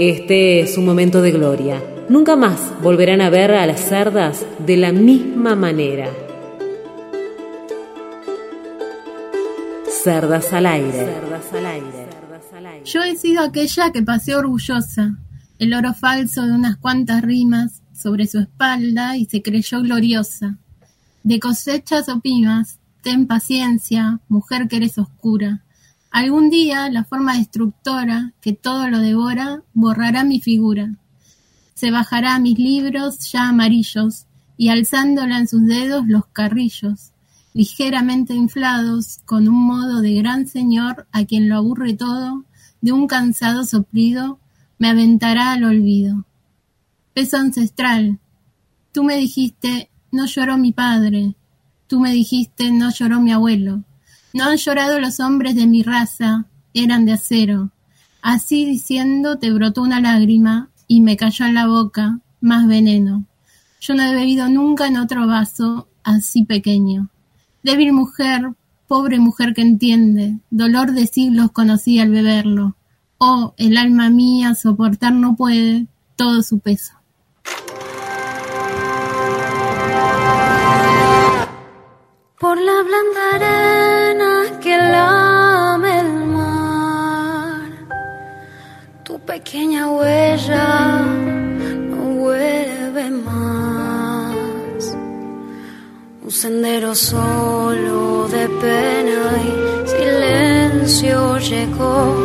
Este es un momento de gloria. Nunca más volverán a ver a las cerdas de la misma manera. Cerdas al aire. Yo he sido aquella que paseó orgullosa, el oro falso de unas cuantas rimas sobre su espalda y se creyó gloriosa. De cosechas opimas, ten paciencia, mujer que eres oscura. Algún día la forma destructora que todo lo devora borrará mi figura. Se bajará mis libros ya amarillos y alzándola en sus dedos los carrillos ligeramente inflados, con un modo de gran señor a quien lo aburre todo, de un cansado soplido, me aventará al olvido. Peso ancestral, tú me dijiste, no lloró mi padre, tú me dijiste, no lloró mi abuelo, no han llorado los hombres de mi raza, eran de acero. Así diciendo te brotó una lágrima y me cayó en la boca más veneno. Yo no he bebido nunca en otro vaso así pequeño. Débil mujer, pobre mujer que entiende, dolor de siglos conocí al beberlo. Oh, el alma mía soportar no puede todo su peso. Por la blanda arena que lame el mar, tu pequeña huella no vuelve más. Un sendero solo de pena y silencio llegó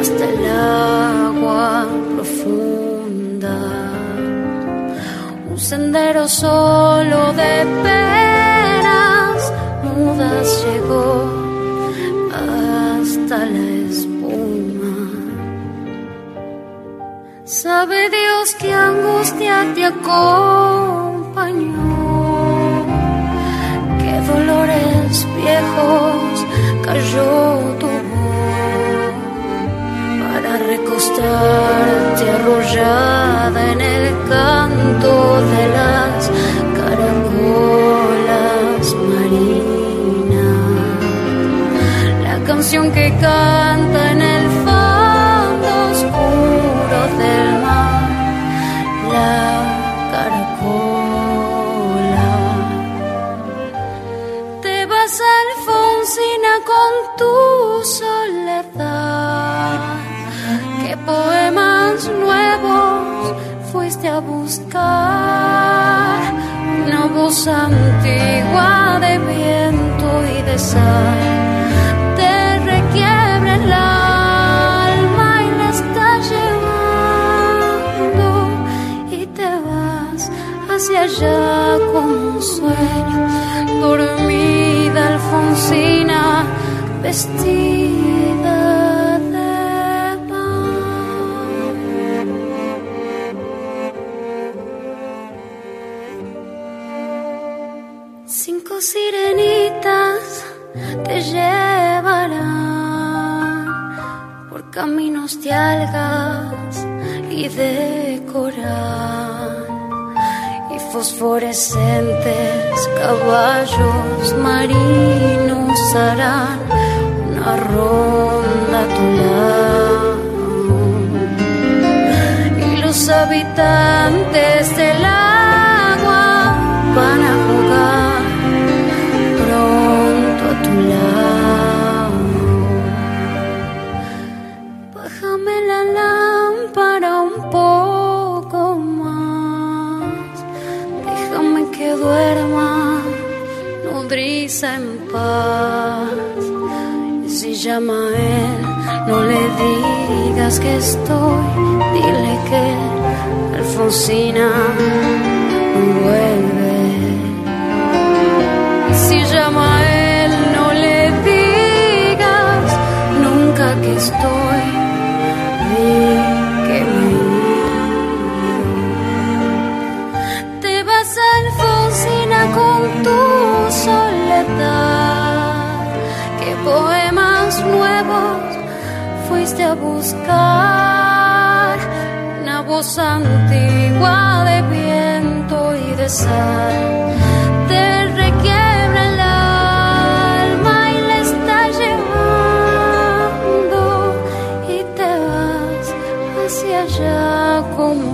hasta el agua profunda. Un sendero solo de penas llegó hasta la espuma. Sabe Dios que angustia te acompañó dolores viejos cayó tu voz para recostarte arrollada en el canto de las que canta en el fondo oscuro del mar. La caracola. Te vas Alfonsina con tu soledad. ¿Qué poemas nuevos fuiste a buscar? Una voz antigua de viento y de sal un sueño, dormida Alfonsina, vestida. Cinco sirenitas te llevarán por caminos de algas y de coral fosforescentes caballos marinos harán una ronda a tu lado. Y los habitantes del agua en paz. Y si llama a él, no le digas que estoy, dile que Alfonsina no vuelve. Y si llama a él, a buscar una voz antigua de viento y de sal. Te requiebra el alma y la está llevando y te vas hacia allá como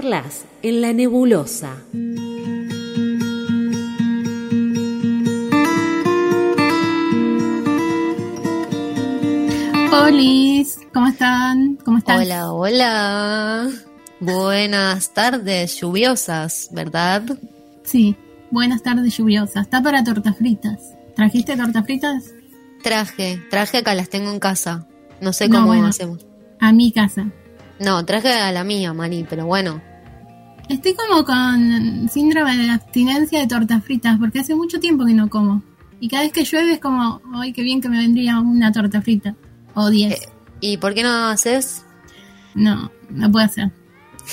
Charlas en la nebulosa. Hola, ¿cómo están? ¿Cómo están? Hola, hola. Buenas tardes lluviosas, ¿verdad? Sí, buenas tardes lluviosas. Está para tortas fritas. ¿Trajiste tortas fritas? Traje, traje acá, las tengo en casa. No sé cómo hacemos. A mi casa. No, traje a la mía, Mari, pero bueno. Estoy como con síndrome de abstinencia de tortas fritas, porque hace mucho tiempo que no como. Y cada vez que llueve es como, ay, qué bien que me vendría una torta frita. O diez. Eh, ¿Y por qué no haces? No, no puedo hacer.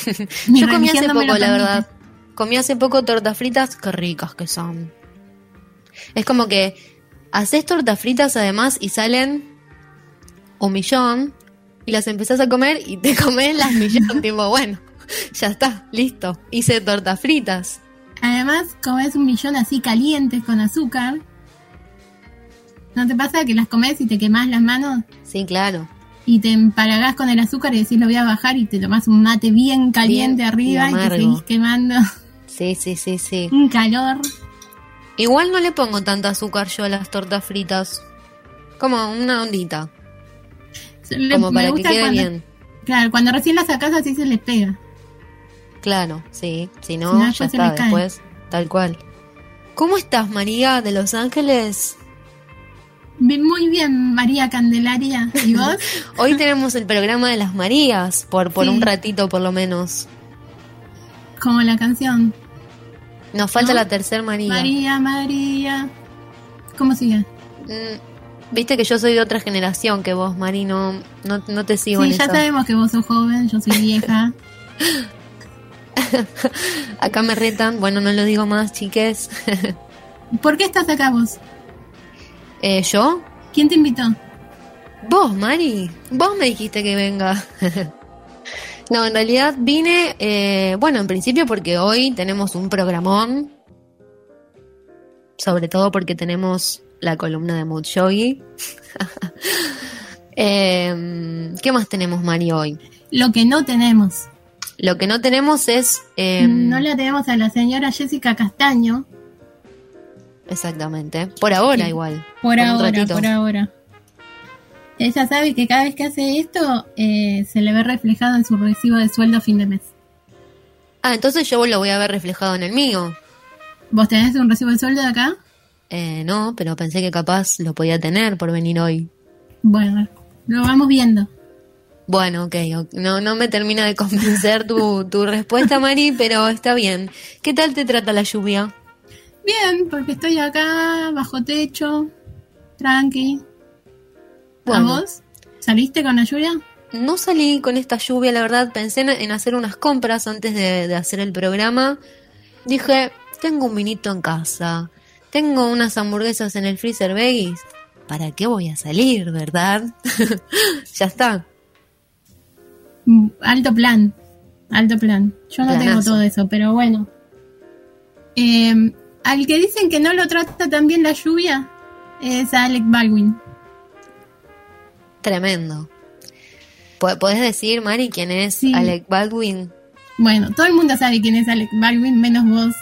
Yo comí hace poco, la verdad. Comí hace poco tortas fritas, qué ricas que son. Es como que haces tortas fritas además y salen un millón y las empezás a comer y te comes las millón, tipo, bueno, ya está, listo, hice tortas fritas. Además, comes un millón así calientes con azúcar. ¿No te pasa que las comes y te quemas las manos? Sí, claro. Y te empalagás con el azúcar y decís lo voy a bajar y te tomás un mate bien caliente arriba y, y, te seguís quemando. Sí, sí, sí, sí. Un calor. Igual no le pongo tanto azúcar yo a las tortas fritas. Como una ondita. como para que quede bien. Claro, cuando recién las sacas así se les pega. Claro, sí. Si no, ya está después. Tal cual. ¿Cómo estás, María de Los Ángeles? Muy bien, María Candelaria. ¿Y vos? Hoy tenemos el programa de las Marías, por, por un ratito por lo menos. Como la canción. Nos falta la tercera María. María, María. ¿Cómo sigue? Mm, viste que yo soy de otra generación que vos, Mari, no, no, te sigo sí, ya sabemos que vos sos joven, yo soy vieja. acá me retan, bueno, no lo digo más, chiques. ¿Por qué estás acá vos? Eh, ¿Yo? ¿Quién te invitó? Vos, Mari. Vos me dijiste que venga. No, en realidad vine, eh, bueno, en principio porque hoy tenemos un programón, sobre todo porque tenemos la columna de Mood Yogi. Em, ¿Qué más tenemos, Mari, hoy? Lo que no tenemos. Lo que no tenemos es... Em, no la tenemos a la señora Jessica Castaño. Exactamente. Por ahora igual. Por ahora, por ahora. Ella sabe que cada vez que hace esto eh, se le ve reflejado en su recibo de sueldo a fin de mes. Ah, entonces yo lo voy a ver reflejado en el mío. ¿Vos tenés un recibo de sueldo de acá? Eh, no, pero pensé que capaz lo podía tener por venir hoy. Bueno, lo vamos viendo. Bueno, ok, no, no me termina de convencer tu, tu respuesta, Mari, pero está bien. ¿Qué tal te trata la lluvia? Bien, porque estoy acá, bajo techo, tranqui, vos? ¿Saliste con la lluvia? No salí con esta lluvia, la verdad. Pensé en hacer unas compras antes de, hacer el programa. Dije, tengo un vinito en casa. Tengo unas hamburguesas en el freezer veggies. ¿Para qué voy a salir, verdad? ya está. Mm, alto plan. Alto plan. Yo no tengo todo eso, pero bueno. Em, al que dicen que no lo trata tan bien la lluvia es Alec Baldwin. Tremendo. ¿Podés decir, Mari, quién es Alec Baldwin? Bueno, todo el mundo sabe quién es Alec Baldwin, menos vos.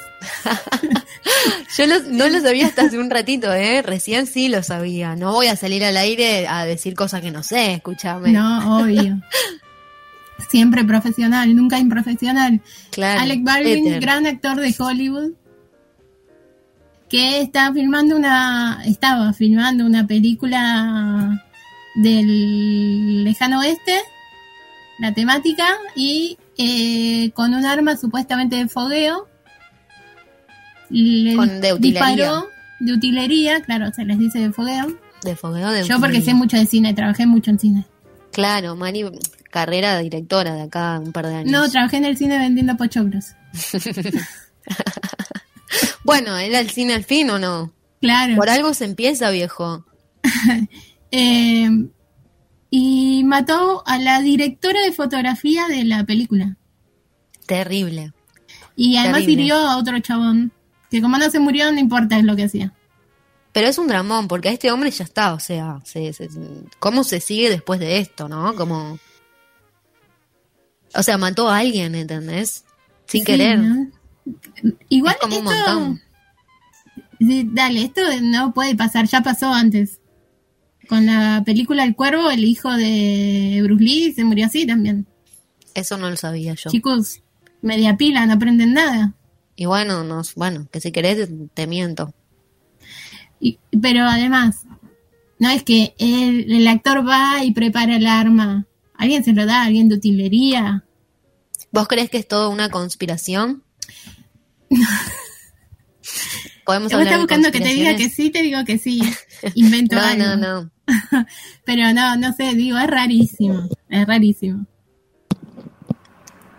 Yo no lo sabía hasta hace un ratito, ¿eh? Recién sí lo sabía. No voy a salir al aire a decir cosas que no sé, escúchame. No, obvio. Siempre profesional, nunca improfesional. Claro. Alec Baldwin, gran actor de Hollywood, que está filmando una, estaba filmando una película del lejano oeste, la temática, y eh, con un arma supuestamente de fogueo, le de disparó de utilería, claro, se les dice de fogueo. De fogueo, de Yo porque sé mucho de cine, trabajé mucho en cine. Claro, Mari, carrera de directora de acá un par de años. No, trabajé en el cine vendiendo pochoclos. bueno, ¿era el cine al fin o no? Claro. Por algo se empieza, viejo. Eh, y mató a la directora de fotografía de la película. Terrible. Y además hirió a otro chabón, que como no se murió, no importa es lo que hacía. Pero es un dramón, porque a este hombre ya está, o sea, ¿cómo se sigue después de esto, no? Como... O sea, mató a alguien, ¿entendés? Sin querer. Igual como esto... un montón. dale, esto no puede pasar, ya pasó antes. Con la película El Cuervo, el hijo de Bruce Lee se murió así también. Eso no lo sabía yo. Chicos, media pila, no aprenden nada. Y bueno, nos, bueno, que si querés te miento. Y, pero además, no es que el, el, actor va y prepara el arma. Alguien se lo da, alguien de utilería. ¿Vos crees que es todo una conspiración? Podemos hablar estás buscando que te diga que sí, te digo que sí. Invento no, No, no, Pero no, no sé, digo, es rarísimo. Es rarísimo.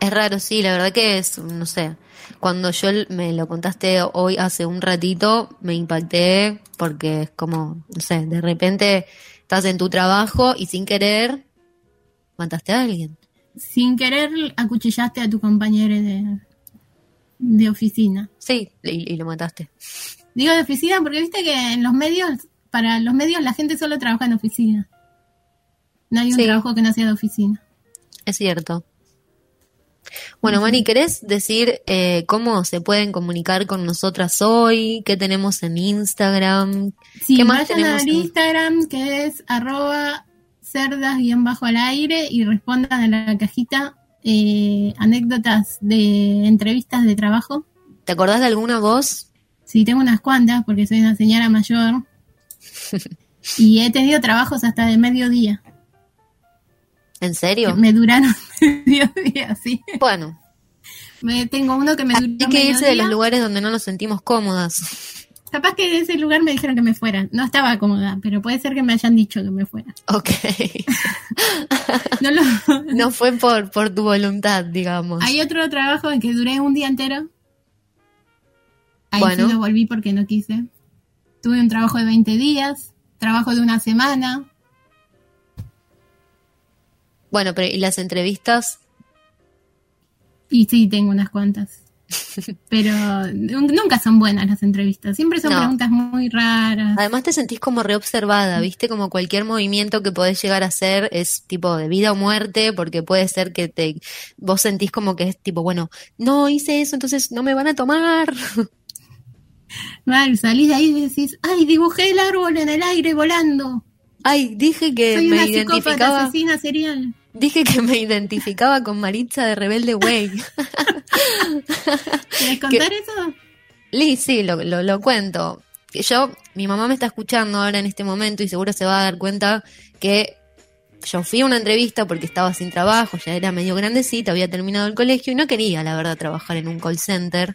Es raro, sí, la verdad que es, no sé. Cuando yo me lo contaste hoy hace un ratito, me impacté porque es como, no sé, de repente estás en tu trabajo y sin querer mataste a alguien. Sin querer acuchillaste a tu compañero de, de oficina. Sí, y, lo mataste. Digo de oficina porque viste que en los medios, para los medios la gente solo trabaja en oficina. No hay un trabajo que no sea de oficina. Es cierto. Bueno, Mari, ¿querés decir eh, cómo se pueden comunicar con nosotras hoy? ¿Qué tenemos en Instagram? Sí, ¿Qué más tenemos en Instagram, que es arroba cerdas-al aire y respondan a la cajita eh, anécdotas de entrevistas de trabajo. ¿Te acordás de alguna voz? Sí, tengo unas cuantas porque soy una señora mayor. y he tenido trabajos hasta de mediodía. ¿En serio? Me duraron medio día, sí. Bueno. Me, tengo uno que me duró Hay que irse de los lugares donde no nos sentimos cómodas. Capaz que de ese lugar me dijeron que me fuera. No estaba cómoda, pero puede ser que me hayan dicho que me fuera. Ok. no, fue por, por tu voluntad, digamos. Hay otro trabajo en que duré un día entero. Ahí bueno. sí no volví porque no quise. Tuve un trabajo de 20 días, trabajo de una semana, bueno, pero ¿y las entrevistas? Y sí, tengo unas cuantas. Pero nunca son buenas las entrevistas, siempre son preguntas muy raras. Además te sentís como reobservada, ¿viste? Como cualquier movimiento que podés llegar a hacer es tipo de vida o muerte, porque puede ser que te vos sentís como que es tipo, bueno, no hice eso, entonces no me van a tomar. Mal, salís de ahí y decís, ay, dibujé el árbol en el aire volando. Ay, dije que Soy me una identificaba. asesina serial. Dije que me identificaba con Maritza de Rebelde Way. ¿Quieres contar eso? Liz, sí, lo, lo, lo cuento. Yo, mi mamá me está escuchando ahora en este momento y seguro se va a dar cuenta que yo fui a una entrevista porque estaba sin trabajo, ya era medio grandecita, había terminado el colegio y no quería, la verdad, trabajar en un call center.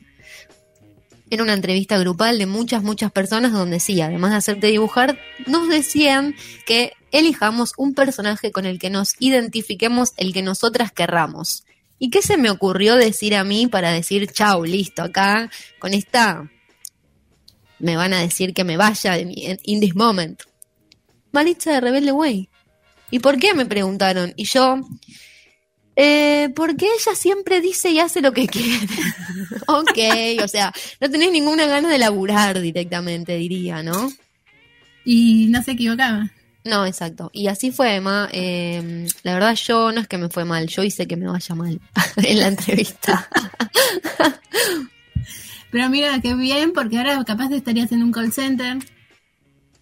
Era una entrevista grupal de muchas, muchas personas donde sí, además de hacerte dibujar, nos decían que elijamos un personaje con el que nos identifiquemos, el que nosotras querramos. ¿Y qué se me ocurrió decir a mí para decir, chau, listo, acá, con esta, me van a decir que me vaya in this moment? De Rebelde Way. ¿Y por qué? Me preguntaron. Y yo, eh, porque ella siempre dice y hace lo que quiere. ok, o sea, no tenés ninguna gana de laburar directamente, diría, ¿no? Y no se equivocaba. No, exacto. Y así fue, Emma. Em, la verdad, yo no es que me fue mal, yo hice que me vaya mal en la entrevista. Pero mira, qué bien, porque ahora capaz de estarías en un call center.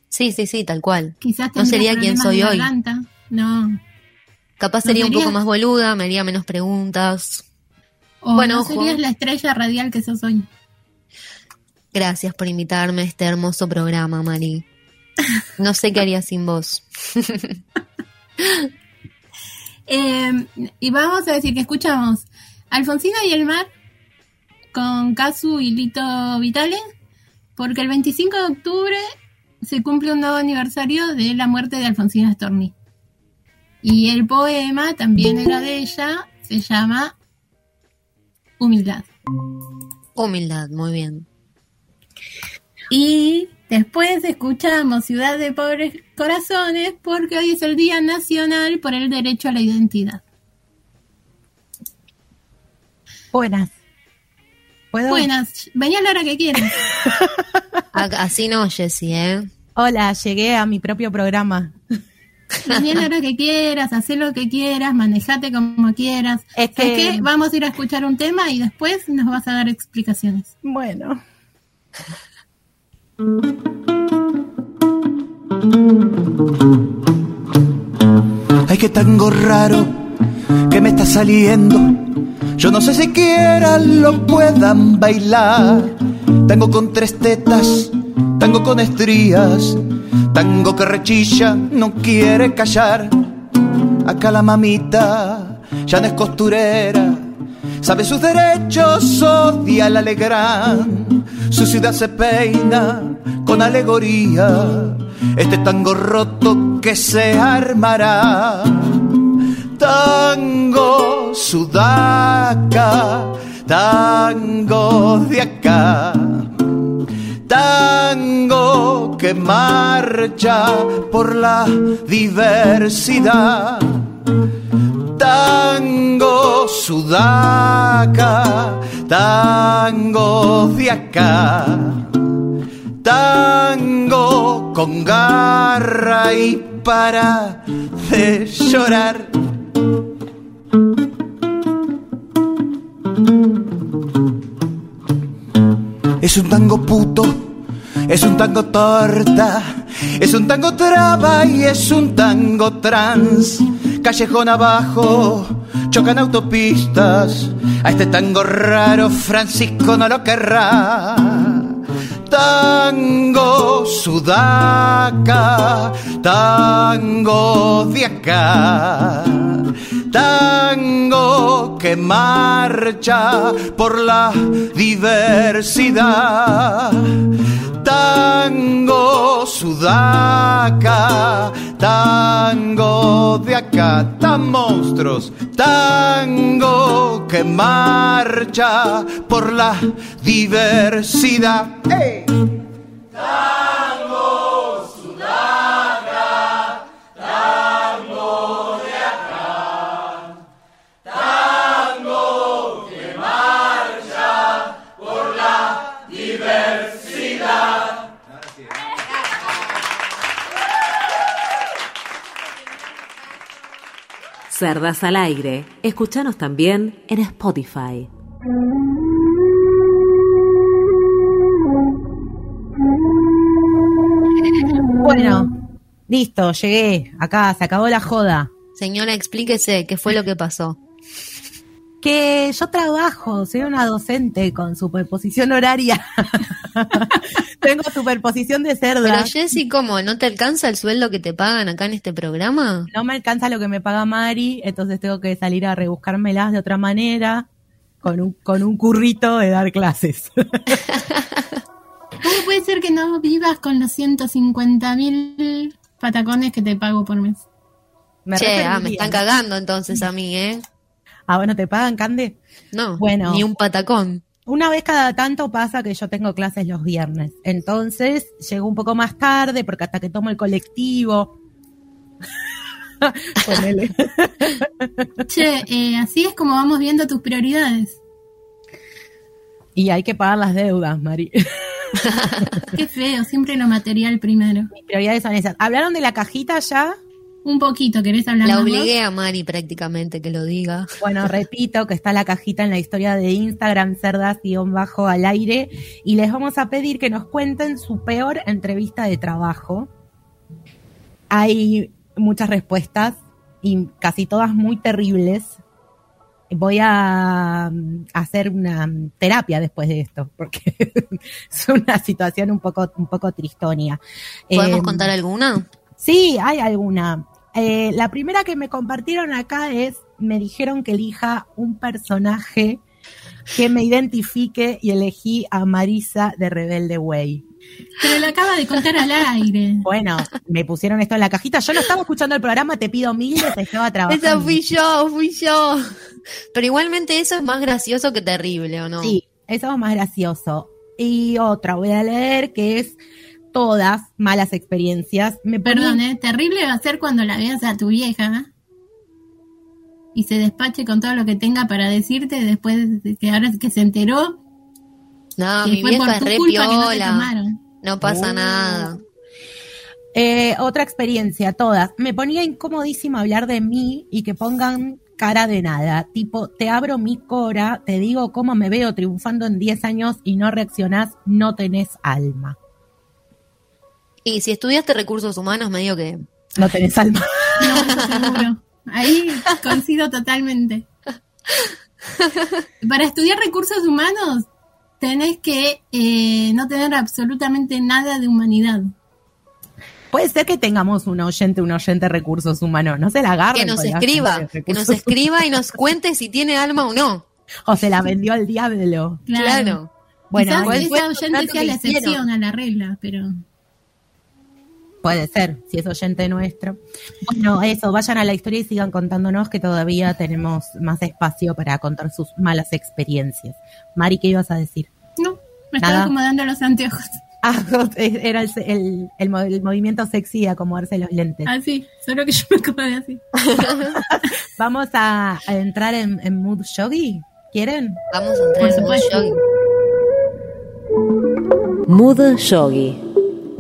Sí, sí, sí, tal cual. Quizás no sería quien soy hoy. No. Capaz sería un poco más boluda, me haría menos preguntas. O bueno, no serías la estrella radial que sos hoy. Gracias por invitarme a este hermoso programa, Mari. No sé qué haría sin vos. Em, y vamos a decir que escuchamos Alfonsina y el mar con Casu y Lito Vitale, porque el 25 de octubre se cumple un nuevo aniversario de la muerte de Alfonsina Storni. Y el poema también era de ella, se llama Humildad. Humildad, muy bien. Y Después escuchamos Ciudad de Pobres Corazones porque hoy es el Día Nacional por el Derecho a la Identidad. Buenas. Buenas. Venía a la hora que quieras. Así no, Jessie, ¿eh? Hola, llegué a mi propio programa. Daniel, lo que quieras, haz lo que quieras, manejate como quieras. Es que... vamos a ir a escuchar un tema y después nos vas a dar explicaciones. Bueno. Ay, qué tango raro que me está saliendo. Yo no sé siquiera lo puedan bailar. Tango con tres tetas, tango con estrías, tango que rechilla, no quiere callar. Acá la mamita ya no es costurera, sabe sus derechos, odia el alegrán. Su ciudad se peina con alegoría, este tango roto que se armará. Tango sudaca, tango de acá. Tango que marcha por la diversidad. Tango sudaca, tango de acá. Tango con garra y para de llorar. Es un tango puto, es un tango torta, es un tango traba y es un tango trans. Callejón abajo, chocan autopistas. A este tango raro Francisco no lo querrá. Tango sudaca, tango de acá tango que marcha por la diversidad. Tango sudaca, tango de acá, tan monstruos, tango que marcha por la diversidad. Cerdas al aire. Escúchanos también en Spotify. Bueno, listo, llegué. Acá se acabó la joda. Señora, explíquese qué fue lo que pasó que yo trabajo, soy una docente con superposición horaria. Tengo superposición de cerda. Pero Jessy, ¿cómo? ¿No te alcanza el sueldo que te pagan acá en este programa? No me alcanza lo que me paga Mari, entonces tengo que salir a rebuscármelas de otra manera con un, con un currito de dar clases. ¿Cómo puede ser que no vivas con los 150 mil patacones que te pago por mes? Me che, ah, me están cagando entonces a mí, ¿eh? Ah, bueno, ¿te pagan, Cande? No, bueno, ni un patacón. Una vez cada tanto pasa que yo tengo clases los viernes. Entonces llego un poco más tarde porque hasta que tomo el colectivo. che, eh, así es como vamos viendo tus prioridades. Y hay que pagar las deudas, Mari. Qué feo, siempre lo material primero. Mis prioridades son esas. ¿Hablaron de la cajita ya? Un poquito, ¿querés hablar La obligué a Mari prácticamente que lo diga. Bueno, repito que está la cajita en la historia de Instagram, cerdas-bajo al aire, y les vamos a pedir que nos cuenten su peor entrevista de trabajo. Hay muchas respuestas y casi todas muy terribles. Voy a mm, hacer una terapia después de esto, porque es una situación un poco, un poco tristonia. ¿Podemos em, contar alguna? Sí, hay alguna. Eh, la primera que me compartieron acá es, me dijeron que elija un personaje que me identifique y elegí a Marisa de Rebelde Way. Pero la acaba de contar al aire. Bueno, me pusieron esto en la cajita. Yo no estaba escuchando el programa, te pido mil, te estaba trabajando. Esa fui yo, fui yo. Pero igualmente eso es más gracioso que terrible, ¿o no? Sí, eso es más gracioso. Y otra voy a leer que es todas malas experiencias. Me Perdón, ¿eh? terrible va a ser cuando la veas a tu vieja y se despache con todo lo que tenga para decirte después de que ahora que se enteró. No, mi vieja es re piola. No, pasa oh. nada. Eh, otra experiencia, todas. Me ponía incomodísima hablar de mí y que pongan cara de nada. Tipo, te abro mi cora, te digo cómo me veo triunfando en 10 años y no reaccionás, no tenés alma. Y si estudiaste recursos humanos, me digo que... No tenés alma. No, seguro. Ahí coincido totalmente. Para estudiar recursos humanos tenés que eh, no tener absolutamente nada de humanidad. Puede ser que tengamos un oyente, un oyente de recursos humanos. No se la agarre. Que nos escriba, que nos escriba y nos cuente si tiene alma o no. O se la vendió al diablo. Claro. Bueno, esa oyente sea la excepción a la regla, pero... Puede ser, si es oyente nuestro. Bueno, eso, vayan a la historia y sigan contándonos que todavía tenemos más espacio para contar sus malas experiencias. Mari, ¿qué ibas a decir? No, me estaba acomodando los anteojos. Ah, era el, el, movimiento sexy de acomodarse los lentes. Ah, sí, solo que yo me acomodé así. Vamos a, entrar en, mood yogi, ¿quieren? Vamos a entrar en mood yogi. Mood yogi.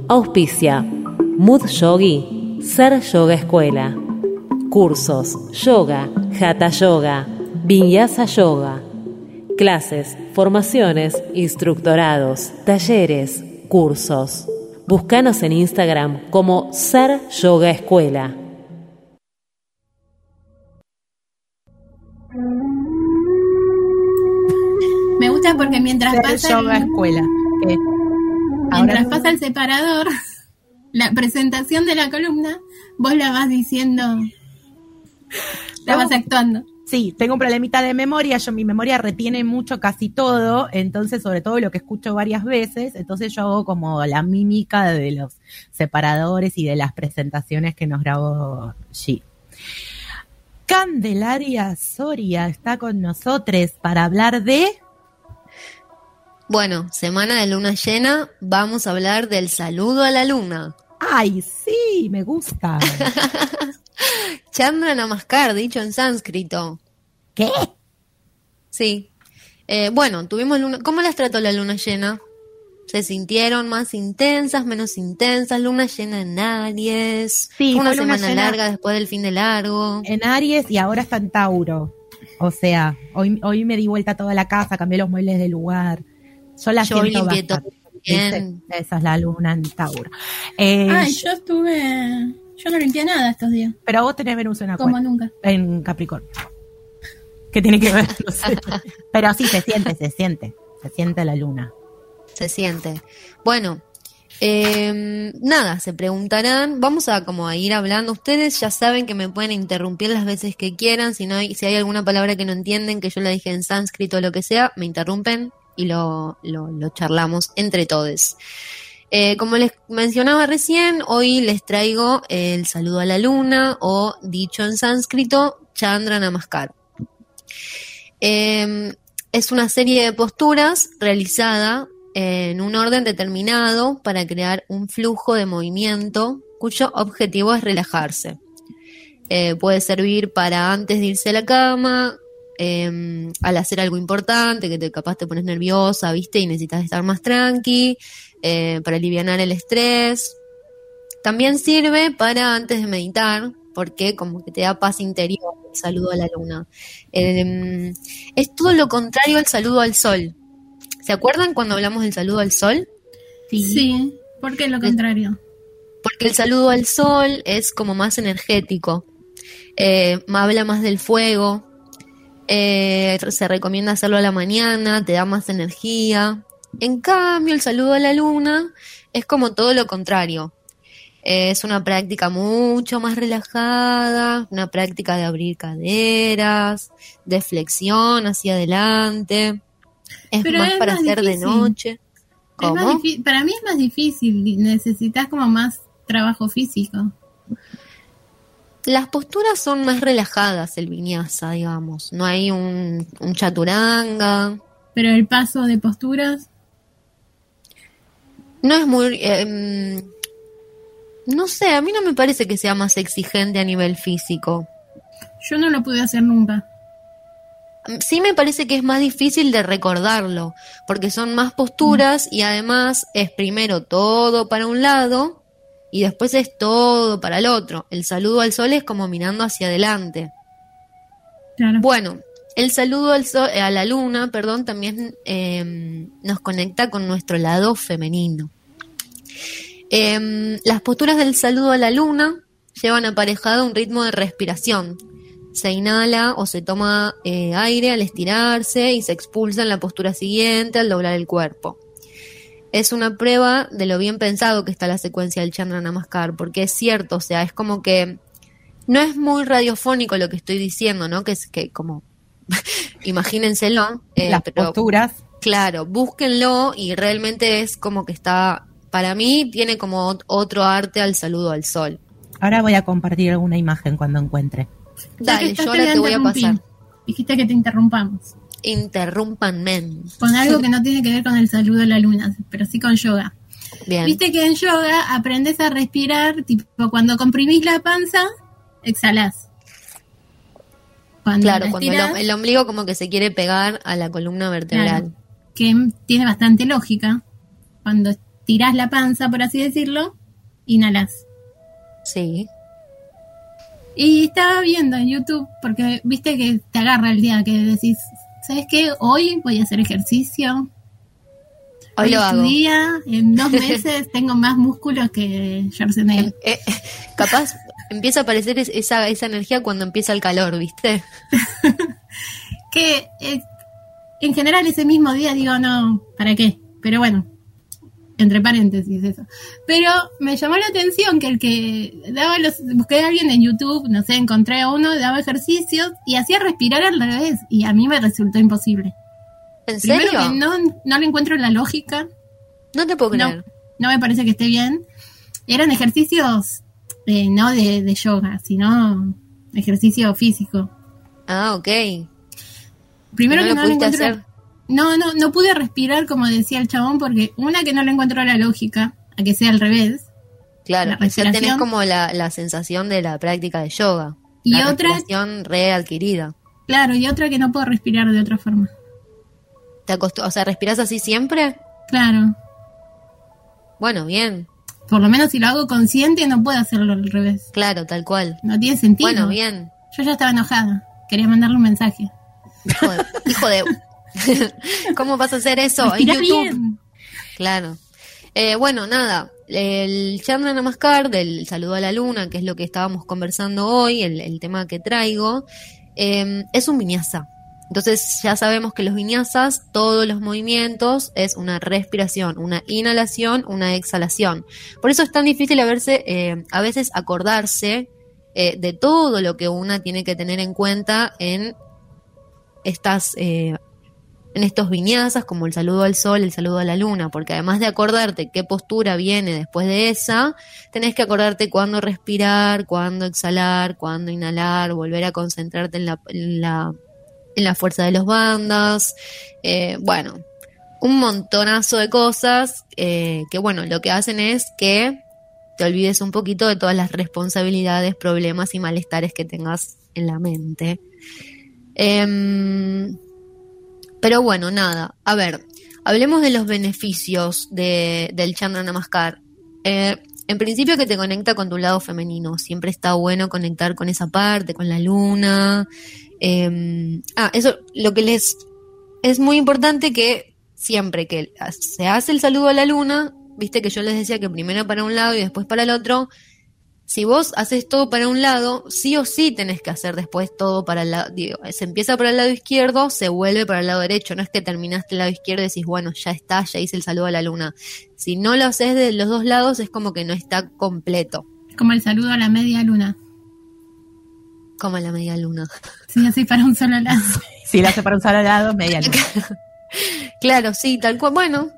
Auspicia. Mood yogi. Ser yoga escuela. Cursos. Yoga. Hatha yoga. Vinyasa yoga. Clases, formaciones, instructorados, talleres, cursos. Búscanos en Instagram como Ser Yoga Escuela. Me gusta porque mientras pasa yoga escuela. Mientras pasa el separador, la presentación de la columna, vos la vas diciendo, la vas actuando. Sí, tengo un problemita de memoria, yo mi memoria retiene mucho casi todo, entonces sobre todo lo que escucho varias veces, entonces yo hago como la mímica de los separadores y de las presentaciones que nos grabó G. Candelaria Soria está con nosotros para hablar de... Bueno, semana de luna llena, vamos a hablar del saludo a la luna. Ay, sí, me gusta. Chandra Namaskar, dicho en sánscrito. ¿Qué? Sí. Eh, bueno, tuvimos luna. ¿Cómo las trató la luna llena? ¿Se sintieron más intensas, menos intensas? Luna llena en Aries. Sí, una semana larga después del fin de largo. En Aries y ahora está en Tauro. O sea, hoy, hoy me di vuelta toda la casa, cambié los muebles de lugar. Yo la Yo siento Bien. Esa es la luna en Tauro. Eh, Ay, yo estuve yo no limpié nada estos días. Pero vos tenés Venus en Acuario. Como nunca. En Capricornio. ¿Qué tiene que ver? No sé. Pero sí, se siente, se siente. Se siente la luna. Se siente. Bueno, eh, nada, se preguntarán, vamos a como a ir hablando. Ustedes ya saben que me pueden interrumpir las veces que quieran, si no hay, si hay alguna palabra que no entienden, que yo la dije en sánscrito o lo que sea, me interrumpen y lo, lo, charlamos entre todos. Eh, como les mencionaba recién, hoy les traigo el saludo a la luna o dicho en sánscrito, Chandra Namaskar. Em, es una serie de posturas realizada en un orden determinado para crear un flujo de movimiento cuyo objetivo es relajarse. Eh, puede servir para antes de irse a la cama, em, al hacer algo importante, que te capaz te pones nerviosa, viste, y necesitas estar más tranqui, eh, para aliviar el estrés. También sirve para antes de meditar, porque como que te da paz interior el saludo a la luna. Em, es todo lo contrario al saludo al sol. ¿Se acuerdan cuando hablamos del saludo al sol? Sí. sí. ¿Por qué lo contrario? Porque el saludo al sol es como más energético. Eh, habla más del fuego. Eh, se recomienda hacerlo a la mañana, te da más energía. En cambio, el saludo a la luna es como todo lo contrario. Es una práctica mucho más relajada, una práctica de abrir caderas, de flexión hacia adelante. Es más para hacer de noche. ¿Cómo? para mí es más difícil, necesitas como más trabajo físico. Las posturas son más relajadas, el viñasa, digamos. No hay un, un chaturanga. Pero el paso de posturas. No es muy... Em, no sé, a mí no me parece que sea más exigente a nivel físico. Yo no lo pude hacer nunca. Sí me parece que es más difícil de recordarlo, porque son más posturas y además es primero todo para un lado y después es todo para el otro. El saludo al sol es como mirando hacia adelante. Bueno, el saludo al sol, a la luna, perdón, también em, nos conecta con nuestro lado femenino. Em, las posturas del saludo a la luna llevan aparejado un ritmo de respiración. Se inhala o se toma eh, aire al estirarse y se expulsa en la postura siguiente al doblar el cuerpo. Es una prueba de lo bien pensado que está la secuencia del Chandra Namaskar, porque es cierto, o sea, es como que no es muy radiofónico lo que estoy diciendo, ¿no? Que es que como imagínenselo. Eh, Las posturas. Claro, búsquenlo y realmente es como que está, para mí tiene como otro arte al saludo al sol. Ahora voy a compartir alguna imagen cuando encuentre. Dale, yo ahora te voy a pasar. Dijiste que te interrumpamos. Interrumpanme. Con algo que no tiene que ver con el saludo a la luna, pero sí con yoga. Bien. Viste que en yoga aprendes a respirar, tipo cuando comprimís la panza, exhalás claro, cuando el, ombligo como que se quiere pegar a la columna vertebral. que tiene bastante lógica. Cuando tirás la panza, por así decirlo, inhalas. Sí. Y estaba viendo en YouTube, porque viste que te agarra el día que decís, ¿sabes qué? Hoy voy a hacer ejercicio. Hoy, lo hago. día, en dos meses tengo más músculos que Schwarzenegger. Eh, eh, capaz empieza a aparecer esa, esa energía cuando empieza el calor, ¿viste? que eh, en general ese mismo día digo, no, ¿para qué? Pero bueno, entre paréntesis eso. Pero me llamó la atención que el que daba los, busqué a alguien en YouTube, no sé, encontré a uno, daba ejercicios y hacía respirar al revés y a mí me resultó imposible. ¿En serio? que no, no le encuentro la lógica. No te puedo creer. no me parece que esté bien. Eran ejercicios no de, yoga, sino ejercicio físico. Ah, ok. Primero que no lo Hacer? No, no, no pude respirar como decía el chabón porque una que no le encuentro la lógica, a que sea al revés. Claro, ya tenés como la, sensación de la práctica de yoga. Y la otra. Respiración readquirida. Claro, y otra que no puedo respirar de otra forma. ¿Te o sea, respiras así siempre? Claro. Bueno, bien. Por lo menos si lo hago consciente no puedo hacerlo al revés. Claro, tal cual. No tiene sentido. Bueno, bien. Yo ya estaba enojada. Quería mandarle un mensaje. Hijo de... ¿Cómo vas a hacer eso en YouTube? Claro. Eh, bueno, nada, el Chandra Namaskar del saludo a la luna, que es lo que estábamos conversando hoy, el, tema que traigo, eh, es un vinyasa. Entonces ya sabemos que los vinyasas, todos los movimientos es una respiración, una inhalación, una exhalación. Por eso es tan difícil a, verse, eh, a veces acordarse eh, de todo lo que una tiene que tener en cuenta en estas eh, en estos viñasas como el saludo al sol, el saludo a la luna, porque además de acordarte qué postura viene después de esa, tenés que acordarte cuándo respirar, cuándo exhalar, cuándo inhalar, volver a concentrarte en la en la fuerza de los bandas, eh, bueno, un montonazo de cosas eh, que bueno, lo que hacen es que te olvides un poquito de todas las responsabilidades, problemas y malestares que tengas en la mente. Em, pero bueno, nada, a ver, hablemos de los beneficios de, del Chandra Namaskar. Eh, en principio que te conecta con tu lado femenino, siempre está bueno conectar con esa parte, con la luna, Em, ah, eso, lo que les es muy importante que siempre que se hace el saludo a la luna, viste que yo les decía que primero para un lado y después para el otro, si vos haces todo para un lado, sí o sí tenés que hacer después todo para el lado, digo, se empieza para el lado izquierdo, se vuelve para el lado derecho, no es que terminaste el lado izquierdo y decís, bueno, ya está, ya hice el saludo a la luna. Si no lo haces de los dos lados es como que no está completo. Como el saludo a la media luna. Como la media luna. Sí, así para un solo lado. Si la hace para un solo lado, media luna. claro, sí, tal cual. Bueno,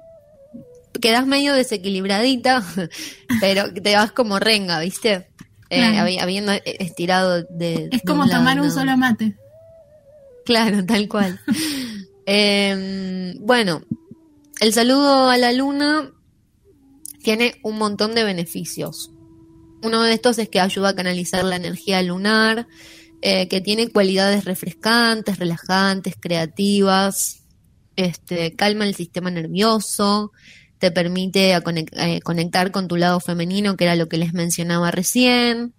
quedas medio desequilibradita, pero te vas como renga, ¿viste? Eh, habiendo estirado de. Es como tomar un solo mate. Claro, tal cual. Em, bueno, el saludo a la luna tiene un montón de beneficios. Uno de estos es que ayuda a canalizar la energía lunar, eh, que tiene cualidades refrescantes, relajantes, creativas, este, calma el sistema nervioso, te permite conectar con tu lado femenino, que era lo que les mencionaba recién,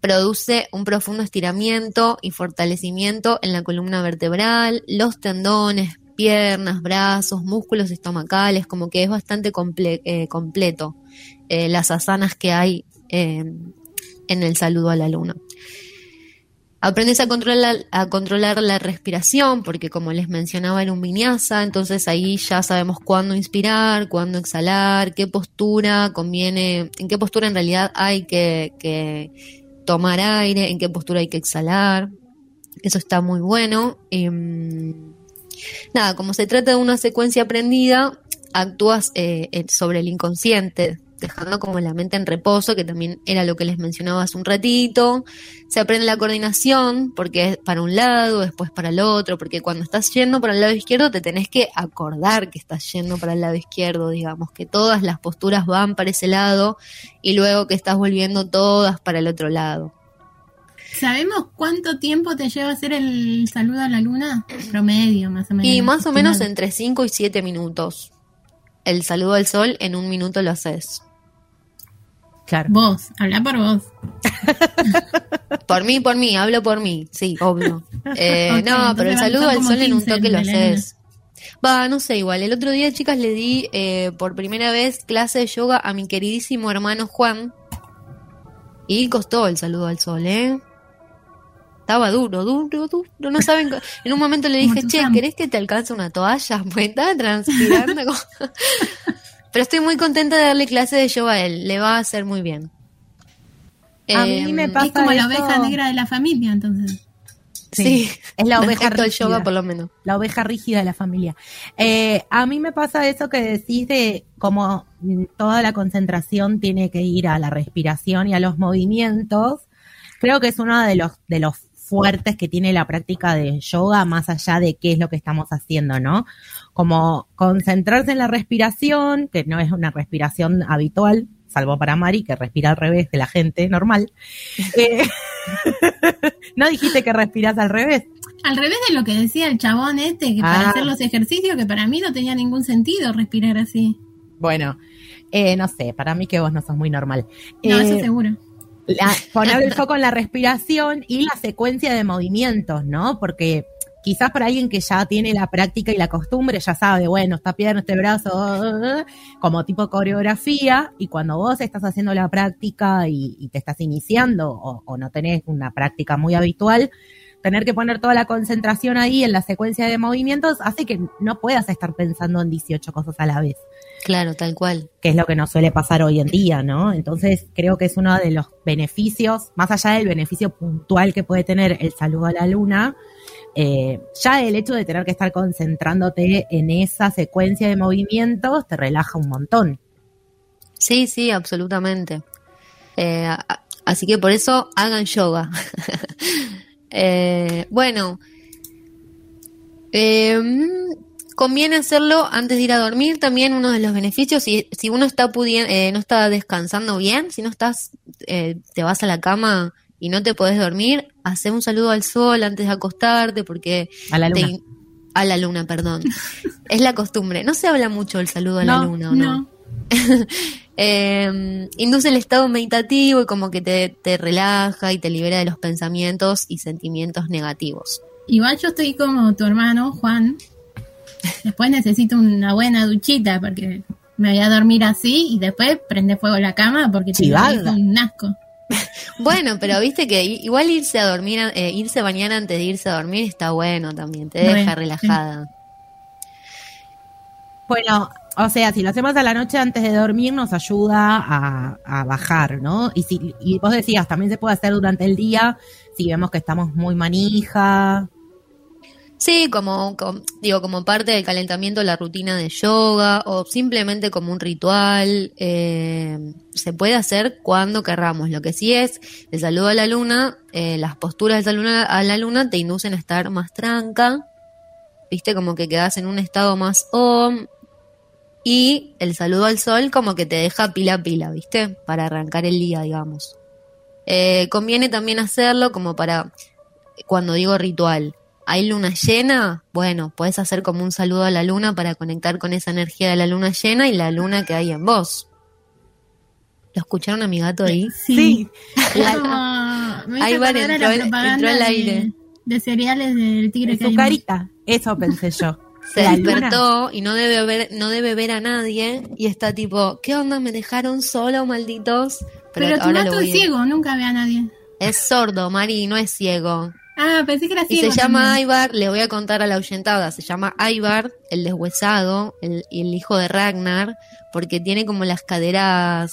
produce un profundo estiramiento y fortalecimiento en la columna vertebral, los tendones, piernas, brazos, músculos estomacales, como que es bastante eh, completo eh, las asanas que hay en el saludo a la luna. Aprendes a controlar, a controlar la respiración, porque como les mencionaba era un vinyasa, entonces ahí ya sabemos cuándo inspirar, cuándo exhalar, qué postura conviene, en qué postura en realidad hay que, tomar aire, en qué postura hay que exhalar. Eso está muy bueno. Em, nada, como se trata de una secuencia aprendida, actúas eh, sobre el inconsciente, dejando como la mente en reposo, que también era lo que les mencionaba hace un ratito. Se aprende la coordinación, porque es para un lado, después para el otro, porque cuando estás yendo para el lado izquierdo te tenés que acordar que estás yendo para el lado izquierdo, digamos, que todas las posturas van para ese lado y luego que estás volviendo todas para el otro lado. ¿Sabemos cuánto tiempo te lleva hacer el saludo a la luna? Promedio, más o menos. Y más o menos entre 5 y 7 minutos. El saludo al sol en un minuto lo haces. Vos, habla por vos. por mí, por mí, hablo por mí, sí, obvio. Eh, no, pero el saludo al sol en un toque lo haces. Va, no sé, igual. El otro día, chicas, le di eh, por primera vez clase de yoga a mi queridísimo hermano Juan. Y costó el saludo al sol, ¿eh? Estaba duro, duro, duro. No saben. En un momento le dije, che, ¿querés que te alcance una toalla? Pues estaba transpirando. Pero estoy muy contenta de darle clase de yoga a él, le va a hacer muy bien. A mí me em, pasa es como la oveja negra de la familia, entonces. Sí, es la oveja rígida. yoga por lo menos. La oveja rígida de la familia. Eh, a mí me pasa eso que decís de como toda la concentración tiene que ir a la respiración y a los movimientos. Creo que es uno de los, de los fuertes que tiene la práctica de yoga, más allá de qué es lo que estamos haciendo, ¿no? Como concentrarse en la respiración, que no es una respiración habitual, salvo para Mari, que respira al revés de la gente normal. Eh, ¿No dijiste que respiras al revés? Al revés de lo que decía el chabón este, que para ah. hacer los ejercicios, que para mí no tenía ningún sentido respirar así. Bueno, eh, no sé, para mí que vos no sos muy normal. No, eso eh, seguro poner el foco en la respiración y la secuencia de movimientos, ¿no? Porque quizás para alguien que ya tiene la práctica y la costumbre, ya sabe, bueno, esta pierna, este brazo, como tipo coreografía, y cuando vos estás haciendo la práctica y, te estás iniciando o, o, no tenés una práctica muy habitual, tener que poner toda la concentración ahí en la secuencia de movimientos hace que no puedas estar pensando en 18 cosas a la vez. Claro, tal cual. Que es lo que nos suele pasar hoy en día, ¿no? Entonces creo que es uno de los beneficios, más allá del beneficio puntual que puede tener el saludo a la luna, eh, ya el hecho de tener que estar concentrándote en esa secuencia de movimientos te relaja un montón. Sí, sí, absolutamente. Eh, así que por eso hagan yoga. eh, bueno, eh, Conviene hacerlo antes de ir a dormir, también uno de los beneficios, si, si uno está pudiendo, eh, no está descansando bien, si no estás, eh, te vas a la cama y no te podés dormir, hace un saludo al sol antes de acostarte, porque... A la luna. a la luna, perdón. es la costumbre. No se habla mucho del saludo a la luna, ¿o no? Em, induce el estado meditativo y como que te, te relaja y te libera de los pensamientos y sentimientos negativos. Igual yo estoy como tu hermano, Juan, Después necesito una buena duchita porque me voy a dormir así y después prende fuego la cama porque te un asco. Bueno, pero viste que igual irse a dormir, eh, irse a bañar antes de irse a dormir está bueno también, te deja relajada. Bueno, o sea, si lo hacemos a la noche antes de dormir nos ayuda a, a, bajar, ¿no? Y si y vos decías, también se puede hacer durante el día si vemos que estamos muy manija, Sí, como, digo, como parte del calentamiento, la rutina de yoga o simplemente como un ritual. Eh, se puede hacer cuando querramos. Lo que sí es el saludo a la luna, eh, las posturas del saludo a la luna te inducen a estar más tranca, viste, como que quedas en un estado más om. Y el saludo al sol como que te deja pila a pila, viste, para arrancar el día, digamos. Eh, conviene también hacerlo como para, cuando digo ritual, hay luna llena, bueno, puedes hacer como un saludo a la luna para conectar con esa energía de la luna llena y la luna que hay en vos. ¿Lo escucharon a mi gato ahí? Sí. ahí va, entró, entró al aire. De, cereales del tigre Su carita, eso pensé yo. Se despertó y no debe ver, no debe ver a nadie y está tipo, ¿qué onda? ¿Me dejaron solo, malditos? Pero, tu gato es ciego, nunca ve a nadie. Es sordo, Mari, no es ciego. Ah, pensé que era ciego. Y se llama Ivar, le voy a contar a la ahuyentada, se llama Ivar, el deshuesado, el, el hijo de Ragnar, porque tiene como las caderas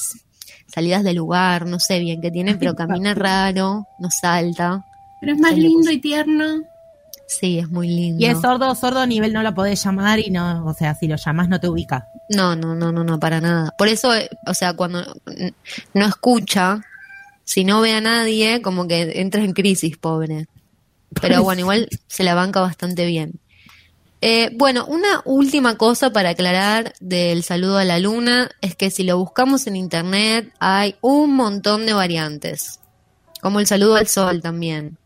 salidas del lugar, no sé bien qué tiene, pero camina raro, no salta. Pero es más lindo y tierno. Sí, es muy lindo. Y es sordo, sordo a nivel no lo podés llamar y no, o sea, si lo llamas no te ubica. No, no, no, no, no, para nada. Por eso, o sea, cuando no escucha, si no ve a nadie, como que entra en crisis, pobre. Pero bueno, igual se la banca bastante bien. Eh, bueno, una última cosa para aclarar del saludo a la luna es que si lo buscamos en internet hay un montón de variantes, como el saludo al sol también.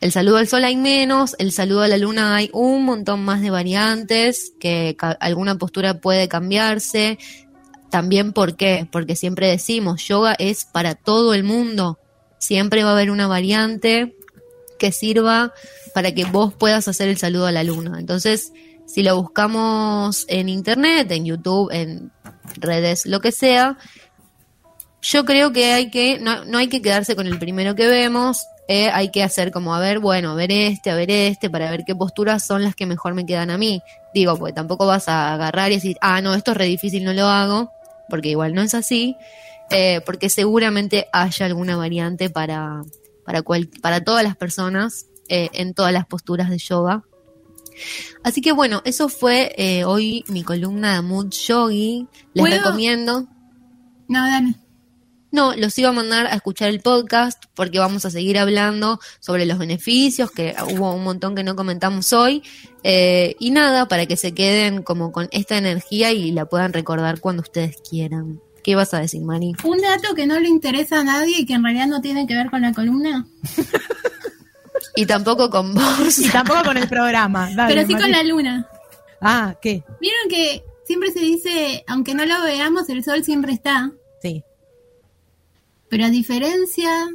El saludo al sol hay menos, el saludo a la luna hay un montón más de variantes, que alguna postura puede cambiarse. También, ¿por qué? Porque siempre decimos, yoga es para todo el mundo. Siempre va a haber una variante que sirva para que vos puedas hacer el saludo a la luna. Entonces, si lo buscamos en internet, en YouTube, en redes, lo que sea, yo creo que hay que, no, no hay que quedarse con el primero que vemos, eh, hay que hacer como, a ver, bueno, a ver este, a ver este, para ver qué posturas son las que mejor me quedan a mí. Digo, porque tampoco vas a agarrar y decir, ah, no, esto es re difícil, no lo hago, porque igual no es así, eh, porque seguramente haya alguna variante para, para, para todas las personas eh, en todas las posturas de yoga. Así que bueno, eso fue hoy mi columna de Mood Yogi. Les recomiendo. No, dale. No, los iba a mandar a escuchar el podcast porque vamos a seguir hablando sobre los beneficios, que hubo un montón que no comentamos hoy. Eh, y nada, para que se queden como con esta energía y la puedan recordar cuando ustedes quieran. ¿Qué ibas a decir, Mari? Un dato que no le interesa a nadie y que en realidad no tiene que ver con la columna. y tampoco con vos. Y tampoco con el programa. Pero sí con la luna. Ah, ¿qué? Vieron que siempre se dice, aunque no lo veamos, el sol siempre está. Sí. Pero a diferencia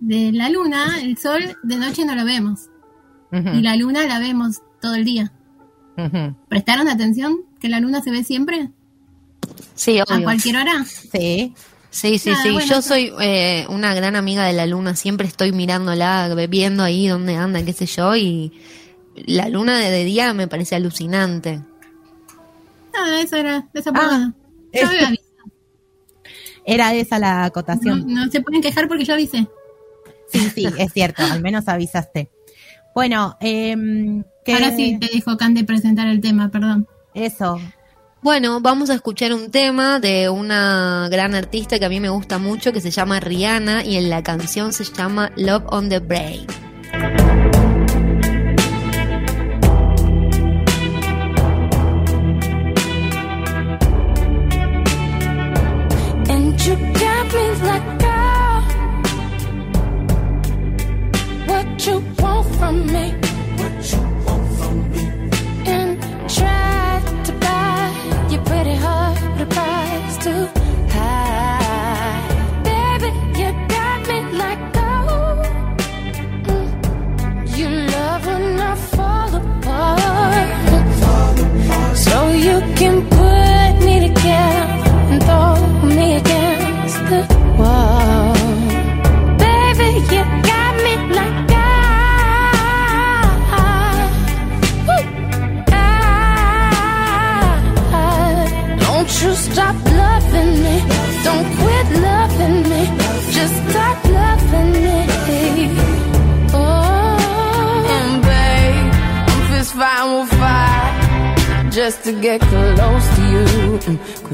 de la luna, el sol de noche no lo vemos. Y la luna la vemos todo el día. ¿Prestaron atención que la luna se ve siempre? Sí, obvio. ¿A cualquier hora? Sí. Sí, sí, sí. Yo soy eh, una gran amiga de la luna. Siempre estoy mirándola, viendo ahí dónde anda, qué sé yo. Y la luna de, día me parece alucinante. Ah, eso era, esa ah, era esa la acotación. No, se pueden quejar porque yo avisé. Sí, sí, es cierto, al menos avisaste. Bueno, eh, ahora sí te dijo Cande presentar el tema, perdón. Eso. Bueno, vamos a escuchar un tema de una gran artista que a mí me gusta mucho, que se llama Rihanna, y en la canción se llama Love on the Brain.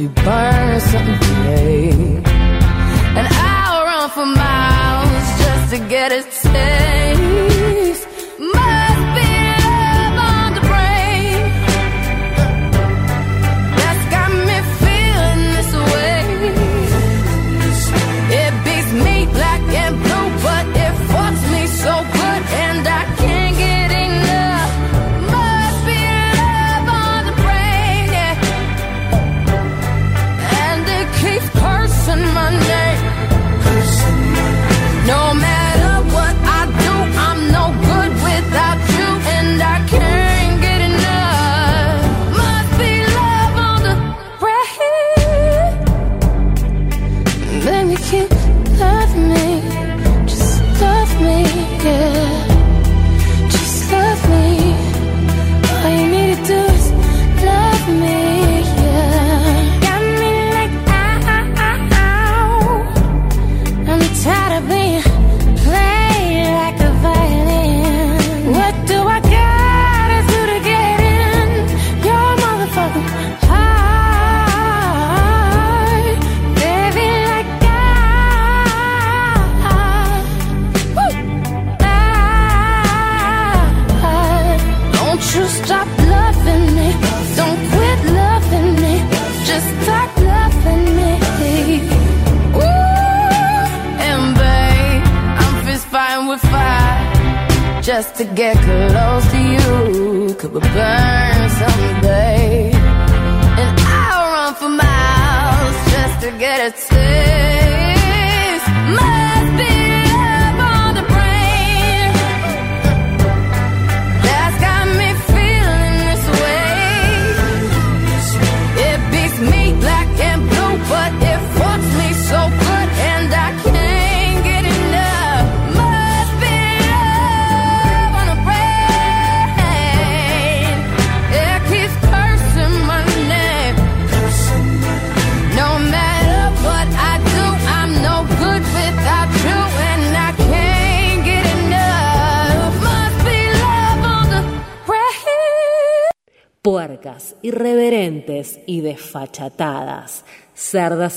Bye.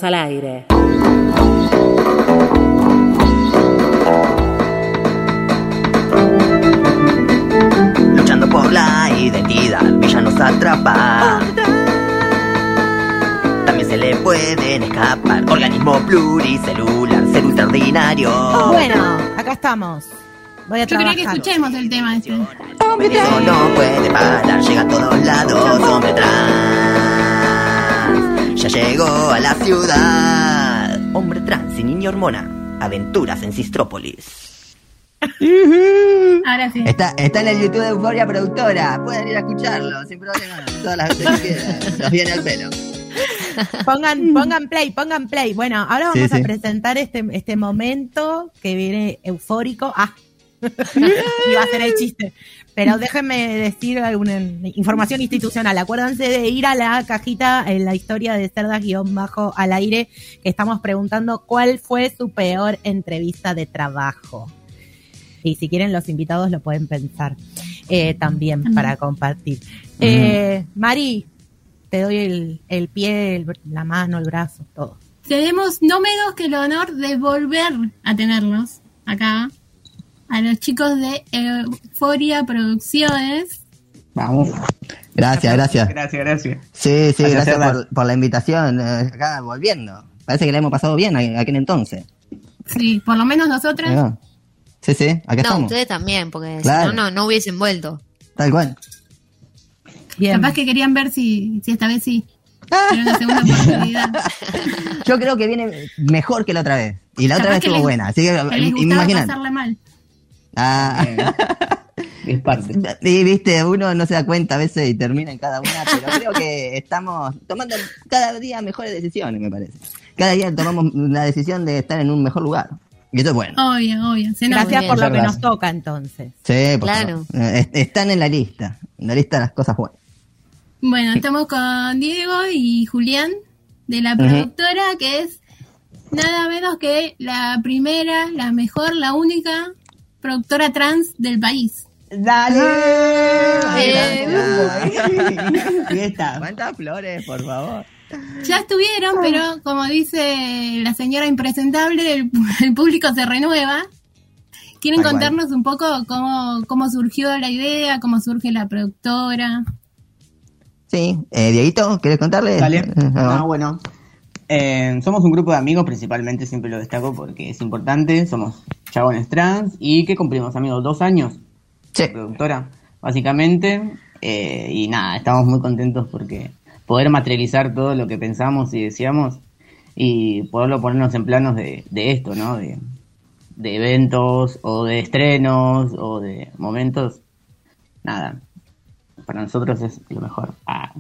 Al aire. Luchando por la identidad, villanos atrapar. También se le pueden escapar. Organismo pluricelular, ser ultraordinario. Bueno, acá estamos. Voy a Yo quería trabajar. que escuchemos el tema este. Eso no puede parar, llega a todos lados, hombre trans. Ya llegó a la ciudad. Hombre trans y niño hormona. Aventuras en Sistrópolis. Ahora sí. Está, está en el YouTube de Euforia Productora. Pueden ir a escucharlo sin problema. Todas las veces que quieran. Nos viene al pelo. Pongan, pongan play, pongan play. Bueno, ahora vamos Sí, a sí. presentar este, este momento que viene eufórico. Ah, iba a ser el chiste. Pero déjenme decir alguna información institucional. Acuérdense de ir a la cajita en la historia de Cerdas guion bajo al aire, que estamos preguntando cuál fue su peor entrevista de trabajo. Y si quieren los invitados lo pueden pensar eh, también para compartir. Eh, Mari, te doy el, el pie, el la mano, el brazo, todo. Tenemos no menos que el honor de volver a tenerlos acá. A los chicos de Euforia Producciones. Vamos. Gracias, gracias. Gracias, gracias. Sí, sí, Gracias, por, por la invitación. eh, Acá volviendo. Parece que la hemos pasado bien aquel entonces. Sí, por lo menos va. Sí, sí, acá no, estamos. ustedes también, porque Claro. si no, no, no hubiesen vuelto. Tal cual. Capaz que querían ver si, si esta vez sí. Era una segunda oportunidad. Yo creo que viene mejor que la otra vez. Y la otra Capaz vez estuvo les- buena. Así que, que les imagínate. pasarla mal. Ah. Es parte. Y viste, uno no se da cuenta a veces y termina en cada una, pero creo que estamos tomando cada día mejores decisiones, me parece. Cada día tomamos la decisión de estar en un mejor lugar. Y eso es bueno. Obvio, obvio. Se nos- Gracias por lo que nos toca entonces. Sí, por Claro. favor. Eh, est- Están en la lista. En la lista de las cosas buenas. Bueno, estamos con Diego y Julián de la productora que es nada menos que la primera, la mejor, la única productora trans del país. ¡Dale! Fiesta. ¿Cuántas flores, por favor? Ya estuvieron, pero como dice la señora impresentable, el, el público se renueva. ¿Quieren contarnos un poco cómo, cómo surgió la idea, cómo surge la productora? Sí. Eh, Dieguito, ¿quieres contarle? Dale. Eh, Ah, no. bueno. Eh, somos un grupo de amigos, principalmente, siempre lo destaco porque es importante. Somos chabones trans y que cumplimos, amigos, dos años. Sí. Productora, básicamente. Eh, y nada, estamos muy contentos porque poder materializar todo lo que pensamos y decíamos y poderlo ponernos en planos de, de esto, ¿no? De, de eventos o de estrenos o de momentos. Nada, para nosotros es lo mejor. Ah.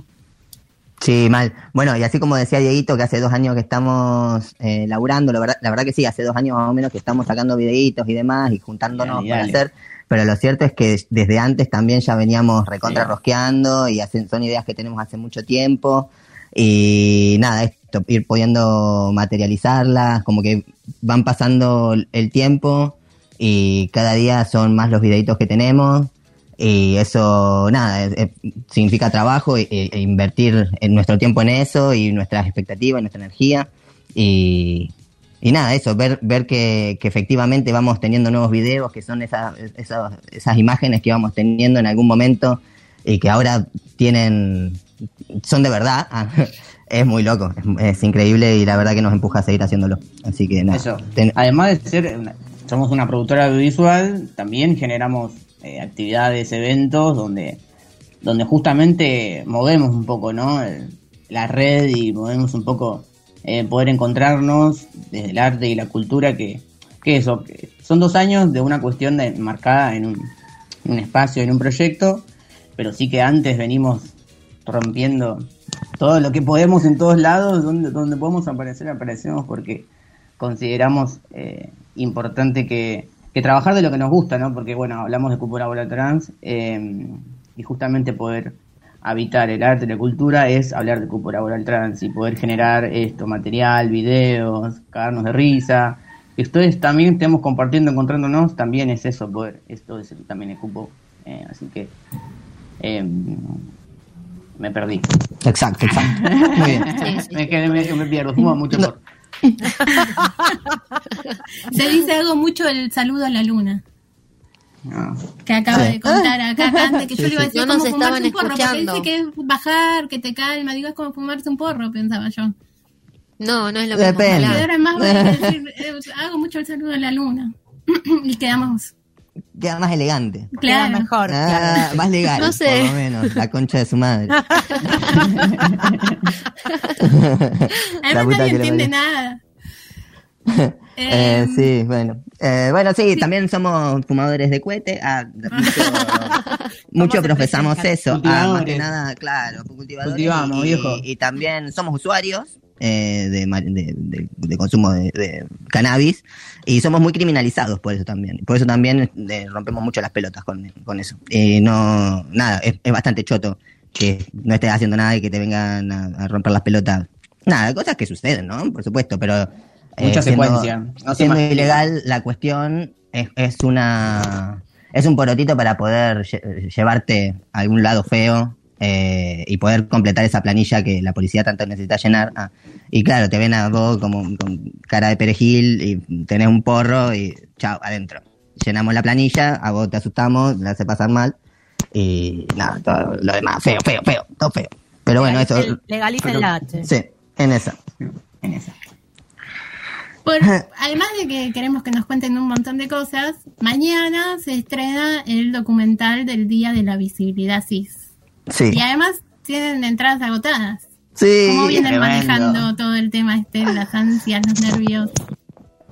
Sí, mal. Bueno, y así como decía Dieguito, que hace dos años que estamos eh, laburando, la verdad, la verdad que sí, hace dos años más o menos que estamos sacando videitos y demás y juntándonos para hacer, pero lo cierto es que desde antes también ya veníamos recontra rosqueando y son ideas que tenemos hace mucho tiempo y nada, esto, ir pudiendo materializarlas, como que van pasando el tiempo y cada día son más los videitos que tenemos y eso, nada, significa trabajo e, e, invertir en nuestro tiempo en eso y nuestras expectativas, nuestra energía. Y, y nada, eso, ver, ver que, que, efectivamente vamos teniendo nuevos videos, que son esas, esas, esas imágenes que vamos teniendo en algún momento y que ahora tienen, son de verdad. es muy loco, es, increíble y la verdad que nos empuja a seguir haciéndolo. Así que nada. Eso. Además de ser, somos una productora audiovisual, también generamos eh, actividades, eventos, donde, donde justamente movemos un poco, ¿no? la red y movemos un poco eh, poder encontrarnos desde el arte y la cultura que, que eso, son dos años de una cuestión de, marcada en un, espacio, en un proyecto, pero sí que antes venimos rompiendo todo lo que podemos en todos lados, donde, donde podemos aparecer, aparecemos porque consideramos eh, importante que, que trabajar de lo que nos gusta, ¿no? Porque, bueno, hablamos de Bola Trans eh, y justamente poder habitar el arte y la cultura es hablar de Cúpula Bola Trans y poder generar esto, material, videos, cagarnos de risa. Y ustedes también estemos compartiendo, encontrándonos, también es eso, poder, esto es también el cupo. Eh, así que eh, me perdí. Exacto, exacto. Muy bien. Me, quedé, me, me, pierdo, fumo mucho por. Se dice algo mucho el saludo a la luna. No. Que acaba de contar acá antes, que yo le iba a decir no como nos fumarse un porro, porque escuchando. dice que es bajar, que te calma, digo, es como fumarse un porro, pensaba yo. No, no es lo que Depende. Ahora más voy a decir, eh, hago mucho el saludo a la luna. y quedamos. Queda más elegante. Queda Claro. mejor. Ah, claro. más legal, No sé. por lo menos. La concha de su madre. La Además puta nadie entiende nada. Eh, Eh, sí, bueno. Eh, bueno, sí, también somos fumadores de cohete. Ah, mucho profesamos eso. Ah, más que nada, claro, cultivadores. Cultivamos, y, viejo. y también somos usuarios eh, de, de, de- de consumo de, cannabis y somos muy criminalizados por eso también. Por eso también eh, rompemos mucho las pelotas con, con eso. Y no, nada, es, es bastante choto que no estés haciendo nada y que te vengan a, a romper las pelotas. Nada, cosas que suceden, ¿no? Por supuesto, pero Mucha eh, siendo- secuencia. No se siendo ilegal, la cuestión es, es una es un porotito para poder lle- llevarte a algún lado feo eh, y poder completar esa planilla que la policía tanto necesita llenar. Ah, y claro, te ven a vos como con cara de perejil y tenés un porro y chao, adentro. Llenamos la planilla, a vos te asustamos, la hace pasar mal y nada, todo lo demás, feo, feo, feo, todo feo. Pero bueno, eso... Legalicen- la H. Sí, en esa. En esa. Por- además de que queremos que nos cuenten un montón de cosas, mañana se estrena el documental del Día de la Visibilidad CIS. Sí. Y además tienen entradas agotadas. Sí, ¿Cómo vienen tremendo. manejando todo el tema este de las ansias, los nervios?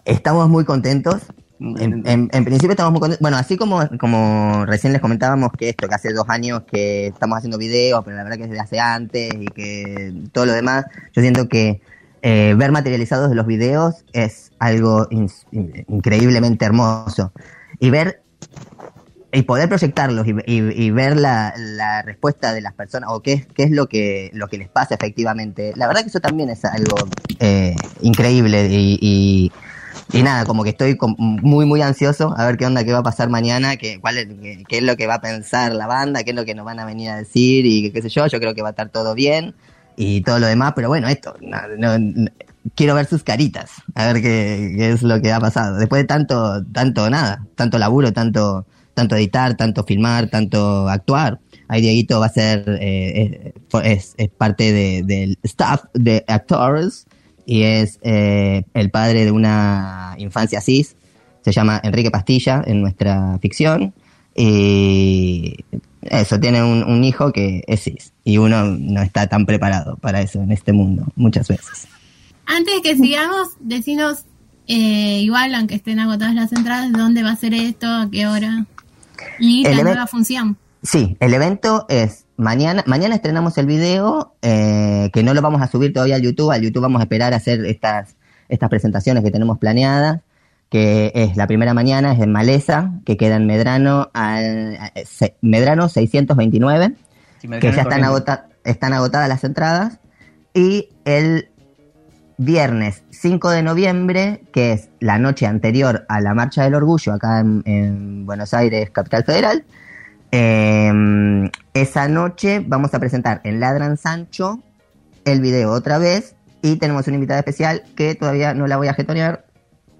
Estamos muy contentos. En, en- en principio estamos muy contentos. Bueno, así como, como recién les comentábamos que esto, que hace dos años que estamos haciendo videos, pero la verdad que es desde hace antes y que todo lo demás, yo siento que eh, ver materializados los videos es algo in- increíblemente hermoso. Y ver y poder proyectarlos y, ver la, respuesta de las personas o qué qué es lo que lo que les pasa efectivamente. La verdad que eso también es algo eh, increíble y, y, nada, como que estoy muy muy ansioso a ver qué onda, qué va a pasar mañana, qué, cuál es, qué, es lo que va a pensar la banda, qué es lo que nos van a venir a decir y qué sé yo. Yo creo que va a estar todo bien y todo lo demás, pero bueno, esto, no- no- quiero ver sus caritas, a ver qué, qué es lo que ha pasado. Después de tanto, tanto nada, tanto laburo, tanto, tanto editar, tanto filmar, tanto actuar. Ahí Dieguito va a ser, eh, es, parte de- del staff de actors y es eh, el padre de una infancia cis. Se llama Enrique Pastilla en nuestra ficción. Y eso, tiene un, un hijo que es cis. Y uno no está tan preparado para eso en este mundo, muchas veces. Antes que sigamos, decinos, eh, igual, aunque estén agotadas las entradas, dónde va a ser esto, a qué hora. Y El la event- nueva función. Sí, el evento es mañana, mañana estrenamos el video, eh, que no lo vamos a subir todavía al YouTube, al YouTube vamos a esperar a hacer estas, estas presentaciones que tenemos planeadas, que es la primera mañana, es en Maleza, que queda en Medrano, al, Medrano 629, que ya están, están agotadas las entradas, y el viernes 5 de noviembre, que es la noche anterior a la Marcha del Orgullo acá en, Buenos Aires, Capital Federal, em, esa noche vamos a presentar en Ladran Sancho el video otra vez y tenemos una invitada especial que todavía no la voy a getonear,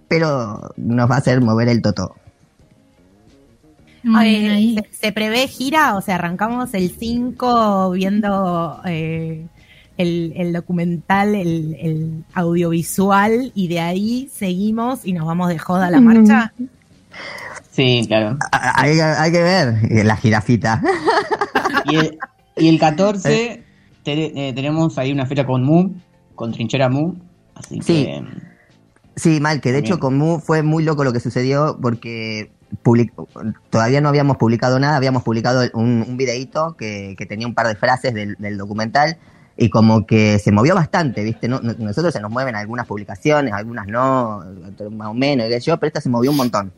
pero nos va a hacer mover el toto. ¿se, prevé gira? O sea, arrancamos el 5 viendo eh, el, documental, el, audiovisual, y de ahí seguimos y nos vamos de joda a la marcha? Sí, claro. Hay, que ver la jirafita. Y el, y el 14 eh, tenemos ahí una fecha con Mu, con Trinchera Mu. Así sí. que. Sí, mal, que de hecho con Mu fue muy loco lo que sucedió porque todavía no habíamos publicado nada, habíamos publicado un, un videíto que, tenía un par de frases del, del documental y como que se movió bastante, ¿viste? No, nosotros se nos mueven algunas publicaciones, algunas no, más o menos, yo, pero esta se movió un montón.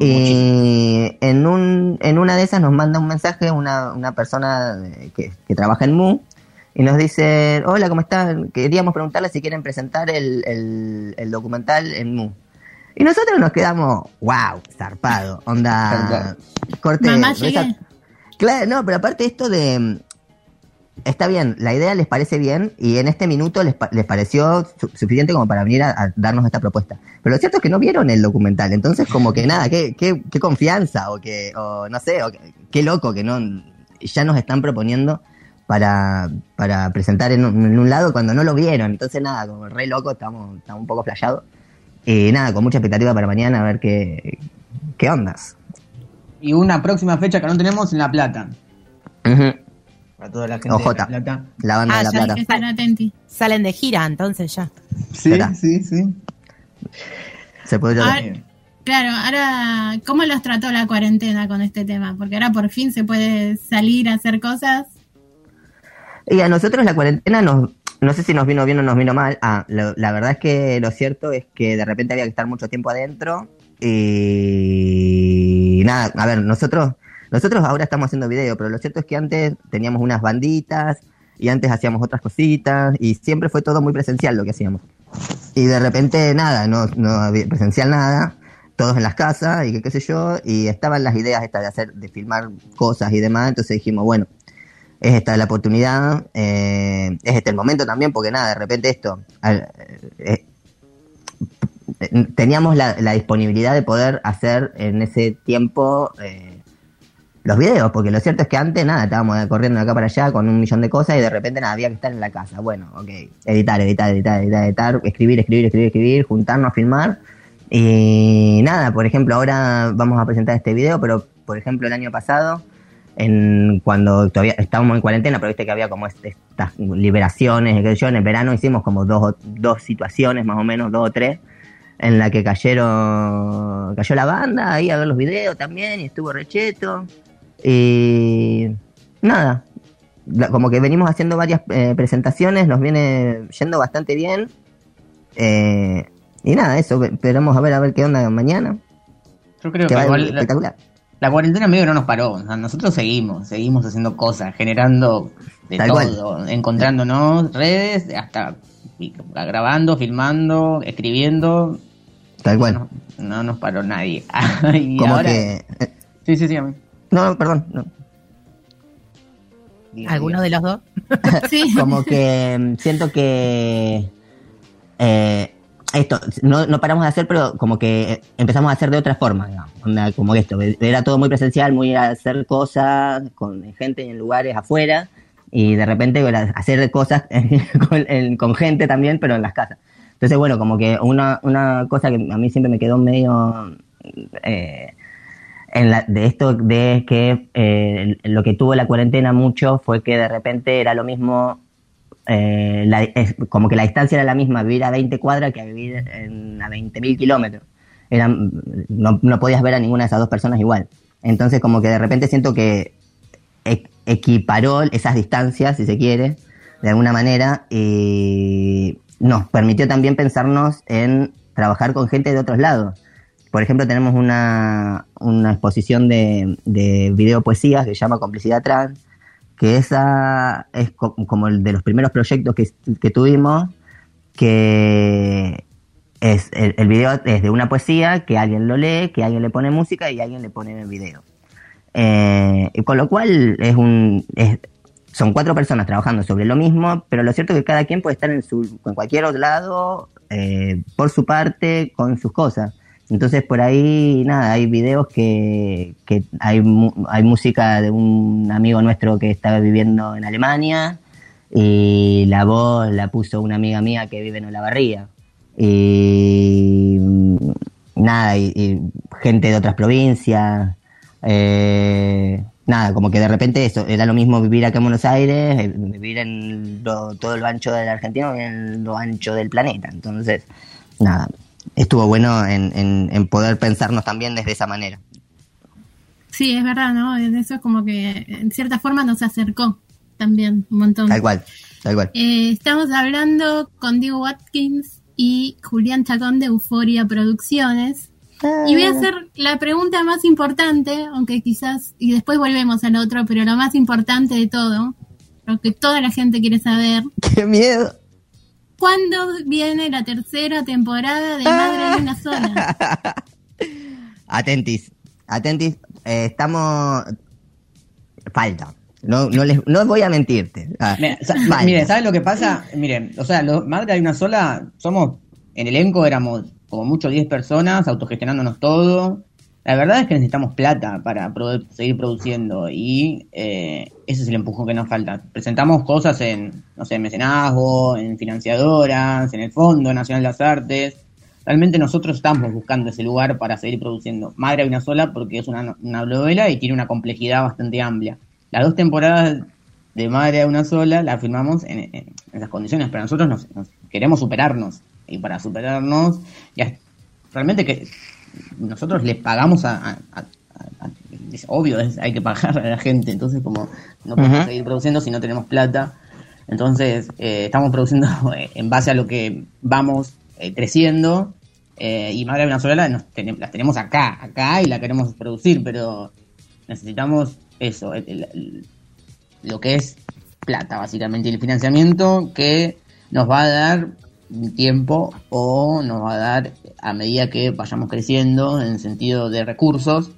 Y en, un, en una de esas nos manda un mensaje una, una persona que, que trabaja en MU y nos dice, hola, ¿cómo están? Queríamos preguntarle si quieren presentar el, el, el documental en MU. Y nosotros nos quedamos, wow, zarpado, onda, corte. claro, no, pero aparte esto de, está bien, la idea les parece bien y en este minuto les, les pareció suficiente como para venir a, darnos esta propuesta. Pero lo cierto es que no vieron el documental, entonces como que nada, qué, qué, qué confianza o que, o no sé, o qué loco que no, ya nos están proponiendo para, para presentar en un, lado cuando no lo vieron. Entonces nada, como re loco, estamos, estamos un poco flashados. Y nada, con mucha expectativa para mañana a ver qué, qué ondas. Y una próxima fecha que no tenemos en La Plata. Para toda la gente de La Plata. La banda de La Plata. Salen de gira, entonces ya. Sí, sí, sí. Se puede Claro, ahora, ¿cómo los trató la cuarentena con este tema? Porque ahora por fin se puede salir a hacer cosas. Y a nosotros la cuarentena nos, no sé si nos vino bien o nos vino mal. Ah, la verdad es que lo cierto es que de repente había que estar mucho tiempo adentro y nada, a ver, nosotros nosotros ahora estamos haciendo video, pero lo cierto es que antes teníamos unas banditas y antes hacíamos otras cositas y siempre fue todo muy presencial lo que hacíamos. Y de repente nada, no, no había presencial nada, todos en las casas y qué sé yo, y estaban las ideas estas de hacer, de filmar cosas y demás, entonces dijimos, bueno, es esta la oportunidad, eh, es este el momento también, porque nada, de repente esto, eh, teníamos la, disponibilidad de poder hacer en ese tiempo eh, los videos, porque lo cierto es que antes nada, estábamos corriendo de acá para allá con un millón de cosas y de repente nada, había que estar en la casa. Bueno, ok, editar, editar, editar, editar, editar, escribir, escribir, escribir, escribir, juntarnos, filmar. Y nada, por ejemplo, ahora vamos a presentar este video, pero por ejemplo el año pasado, en cuando todavía estábamos en cuarentena, pero viste que había como estas liberaciones, que yo en el verano hicimos como dos, dos situaciones más o menos, dos o tres, en la que cayeron, cayó la banda ahí a ver los videos también y estuvo recheto. Y nada, como que venimos haciendo varias eh, presentaciones, nos viene yendo bastante bien. Eh, y nada, eso, esperamos a ver a ver qué onda mañana. Yo creo que, espectacular. La, cuarentena medio no nos paró, nosotros seguimos, seguimos haciendo cosas, generando de todo, encontrándonos redes, hasta grabando, filmando, escribiendo. Tal cual. No, nos paró nadie. como que... Sí, sí, sí, a mí. No, perdón. No. ¿Alguno de los dos? sí. Como que mm, siento que eh, esto no, no, paramos de hacer, pero como que empezamos a hacer de otra forma, digamos. como esto. Era todo muy presencial, muy a hacer cosas con gente en lugares afuera y de repente hacer cosas con, con, gente también, pero en las casas. Entonces, bueno, como que una, una cosa que a mí siempre me quedó medio... Eh, en la, de esto de que eh, lo que tuvo la cuarentena mucho fue que de repente era lo mismo, eh, como que la distancia era la misma, vivir a 20 cuadras que vivir en, a 20.000 kilómetros. no, no podías ver a ninguna de esas dos personas igual. Entonces como que de repente siento que equiparó esas distancias, si se quiere, de alguna manera, y nos permitió también pensarnos en trabajar con gente de otros lados. Por ejemplo, tenemos una, una exposición de, de video poesías que se llama Complicidad Trans, que esa es como el de los primeros proyectos que, que tuvimos, que es el, el, video es de una poesía que alguien lo lee, que alguien le pone música y alguien le pone el video. Eh, con lo cual es un es, son cuatro personas trabajando sobre lo mismo, pero lo cierto es que cada quien puede estar en, su, en cualquier otro lado, eh, por su parte, con sus cosas. Entonces por ahí, nada, hay videos que, que hay, hay música de un amigo nuestro que estaba viviendo en Alemania y la voz la puso una amiga mía que vive en Olavarría. Y nada, y, gente de otras provincias. Eh, nada, como que de repente eso, era lo mismo vivir acá en Buenos Aires, eh, vivir en lo, todo lo ancho de la Argentina y en lo ancho del planeta. Entonces, nada, estuvo bueno en, en, en, poder pensarnos también desde esa manera. Sí, es verdad, ¿no? Eso es como que en cierta forma nos acercó también un montón. Tal cual, tal cual. Eh, estamos hablando con Diego Watkins y Julián Chacón de Euforia Producciones. Y voy a hacer la pregunta más importante, aunque quizás, y después volvemos al otro, pero lo más importante de todo, lo que toda la gente quiere saber. ¡Qué miedo! ¿Cuándo viene la tercera temporada de Madre de una Sola? Atentis, atentis, eh, estamos... Falta. No, no, les, no voy a mentirte. Ah, Mira, mire, ¿sabes lo que pasa? Miren, o sea, los Madre de una Sola, somos, en elenco éramos como mucho 10 personas, autogestionándonos todo. La verdad es que necesitamos plata para pro seguir produciendo y eh, ese es el empujón que nos falta. Presentamos cosas en, no sé, mecenazgo, en financiadoras, en el Fondo Nacional de las Artes. Realmente nosotros estamos buscando ese lugar para seguir produciendo. Madre hay una sola porque es una, una novela y tiene una complejidad bastante amplia. Las dos temporadas de Madre hay una sola las firmamos en, en, en esas condiciones, pero nosotros nos, nos queremos superarnos y para superarnos, ya, realmente que nosotros le pagamos a, a, a, a es obvio, es, hay que pagar a la gente, entonces como no podemos uh -huh. seguir produciendo si no tenemos plata, entonces eh, estamos produciendo en base a lo que vamos eh, creciendo eh, y Madre Venezuela nos ten, las tenemos acá, acá y la queremos producir, pero necesitamos eso, el, el, el, lo que es plata básicamente y el financiamiento que nos va a dar tiempo o nos va a dar a medida que vayamos creciendo en sentido de recursos.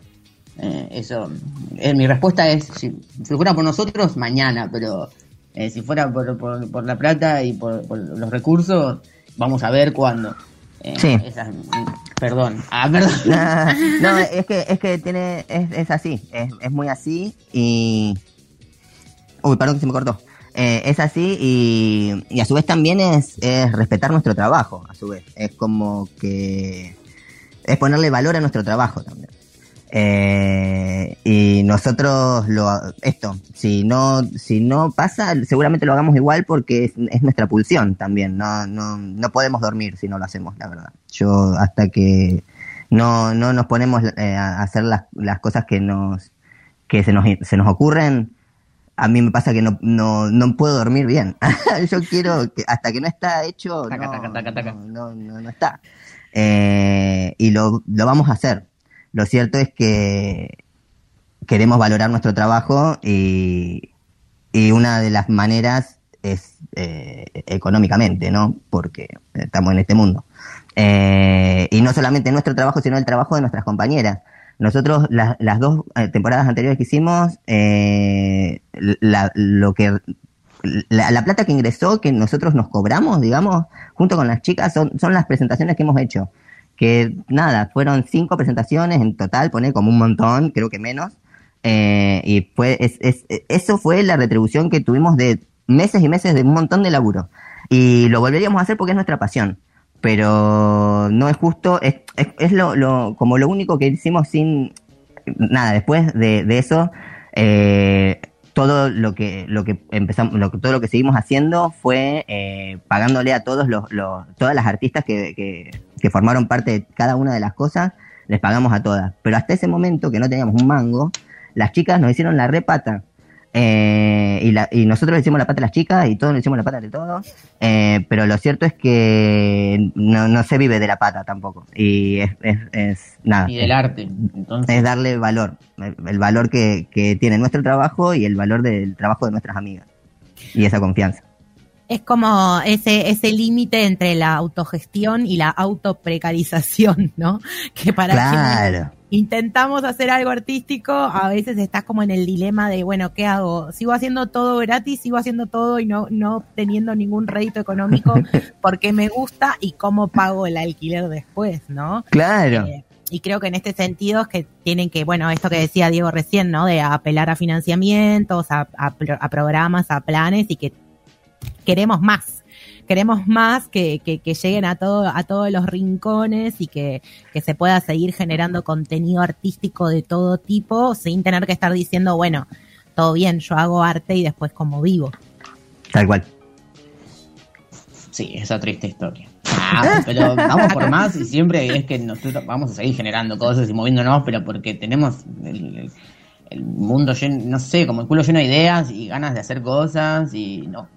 Eh, eso, eh, mi respuesta es, si, si, fuera por nosotros, mañana, pero eh, si fuera por, por, por, la plata y por, por, los recursos, vamos a ver cuándo. sí. Esa, perdón. Ah, perdón. No, no, es que, es que tiene, es, es así, es, es muy así y... Uy, perdón que se me cortó. Eh, es así y, a su vez también es, es, respetar nuestro trabajo, a su vez. Es como que es ponerle valor a nuestro trabajo también. Eh, y nosotros lo esto, si no, si no pasa, seguramente lo hagamos igual porque es, es nuestra pulsión también. No, no, no podemos dormir si no lo hacemos, la verdad. Yo hasta que no, no nos ponemos eh, a hacer las, las cosas que nos, que se nos, se nos ocurren, a mí me pasa que no, no, no puedo dormir bien. Yo quiero que hasta que no está hecho, taca, no, taca, taca, no, no, no, está. Eh, y lo, lo vamos a hacer. Lo cierto es que queremos valorar nuestro trabajo y, y una de las maneras es eh, económicamente, ¿no? Porque estamos en este mundo. Eh, y no solamente nuestro trabajo, sino el trabajo de nuestras compañeras. Nosotros la, las dos eh, temporadas anteriores que hicimos, eh, la, lo que la, la, plata que ingresó, que nosotros nos cobramos, digamos, junto con las chicas, son, son las presentaciones que hemos hecho. Que nada, fueron cinco presentaciones en total, pone como un montón, creo que menos. Eh, y fue, es, es, eso fue la retribución que tuvimos de meses y meses de un montón de laburo. Y lo volveríamos a hacer porque es nuestra pasión pero no es justo, es, es, lo, lo, como lo único que hicimos sin nada, después de, de eso, eh, todo lo que, lo que empezamos, lo, todo lo que seguimos haciendo fue eh, pagándole a todos los, los, todas las artistas que, que, que formaron parte de cada una de las cosas, les pagamos a todas. Pero hasta ese momento que no teníamos un mango, las chicas nos hicieron la repata Eh, y, la, y nosotros le hicimos la pata a las chicas y todos le hicimos la pata de todos. Eh, pero lo cierto es que no, no se vive de la pata tampoco. Y es, es, es nada. Y del arte. Entonces... Es darle valor. El, el valor que, que tiene nuestro trabajo y el valor del trabajo de nuestras amigas. Y esa confianza es como ese, ese límite entre la autogestión y la autoprecarización, ¿no? Que para claro. Intentamos hacer algo artístico, a veces estás como en el dilema de, bueno, ¿qué hago? ¿Sigo haciendo todo gratis? ¿Sigo haciendo todo y no, no teniendo ningún rédito económico porque me gusta? ¿Y cómo pago el alquiler después, no? Claro. Eh, y creo que en este sentido es que tienen que, bueno, esto que decía Diego recién, ¿no? De apelar a financiamientos, a, a, a programas, a planes y que queremos más. Queremos más que, que, que, lleguen a todo, a todos los rincones y que, que se pueda seguir generando contenido artístico de todo tipo sin tener que estar diciendo, bueno, todo bien, yo hago arte y después como vivo. Tal cual. Sí, esa triste historia. Ah, pero vamos por más y siempre es que nosotros vamos a seguir generando cosas y moviéndonos, pero porque tenemos el, el, el mundo lleno, no sé, como el culo lleno de ideas y ganas de hacer cosas y no,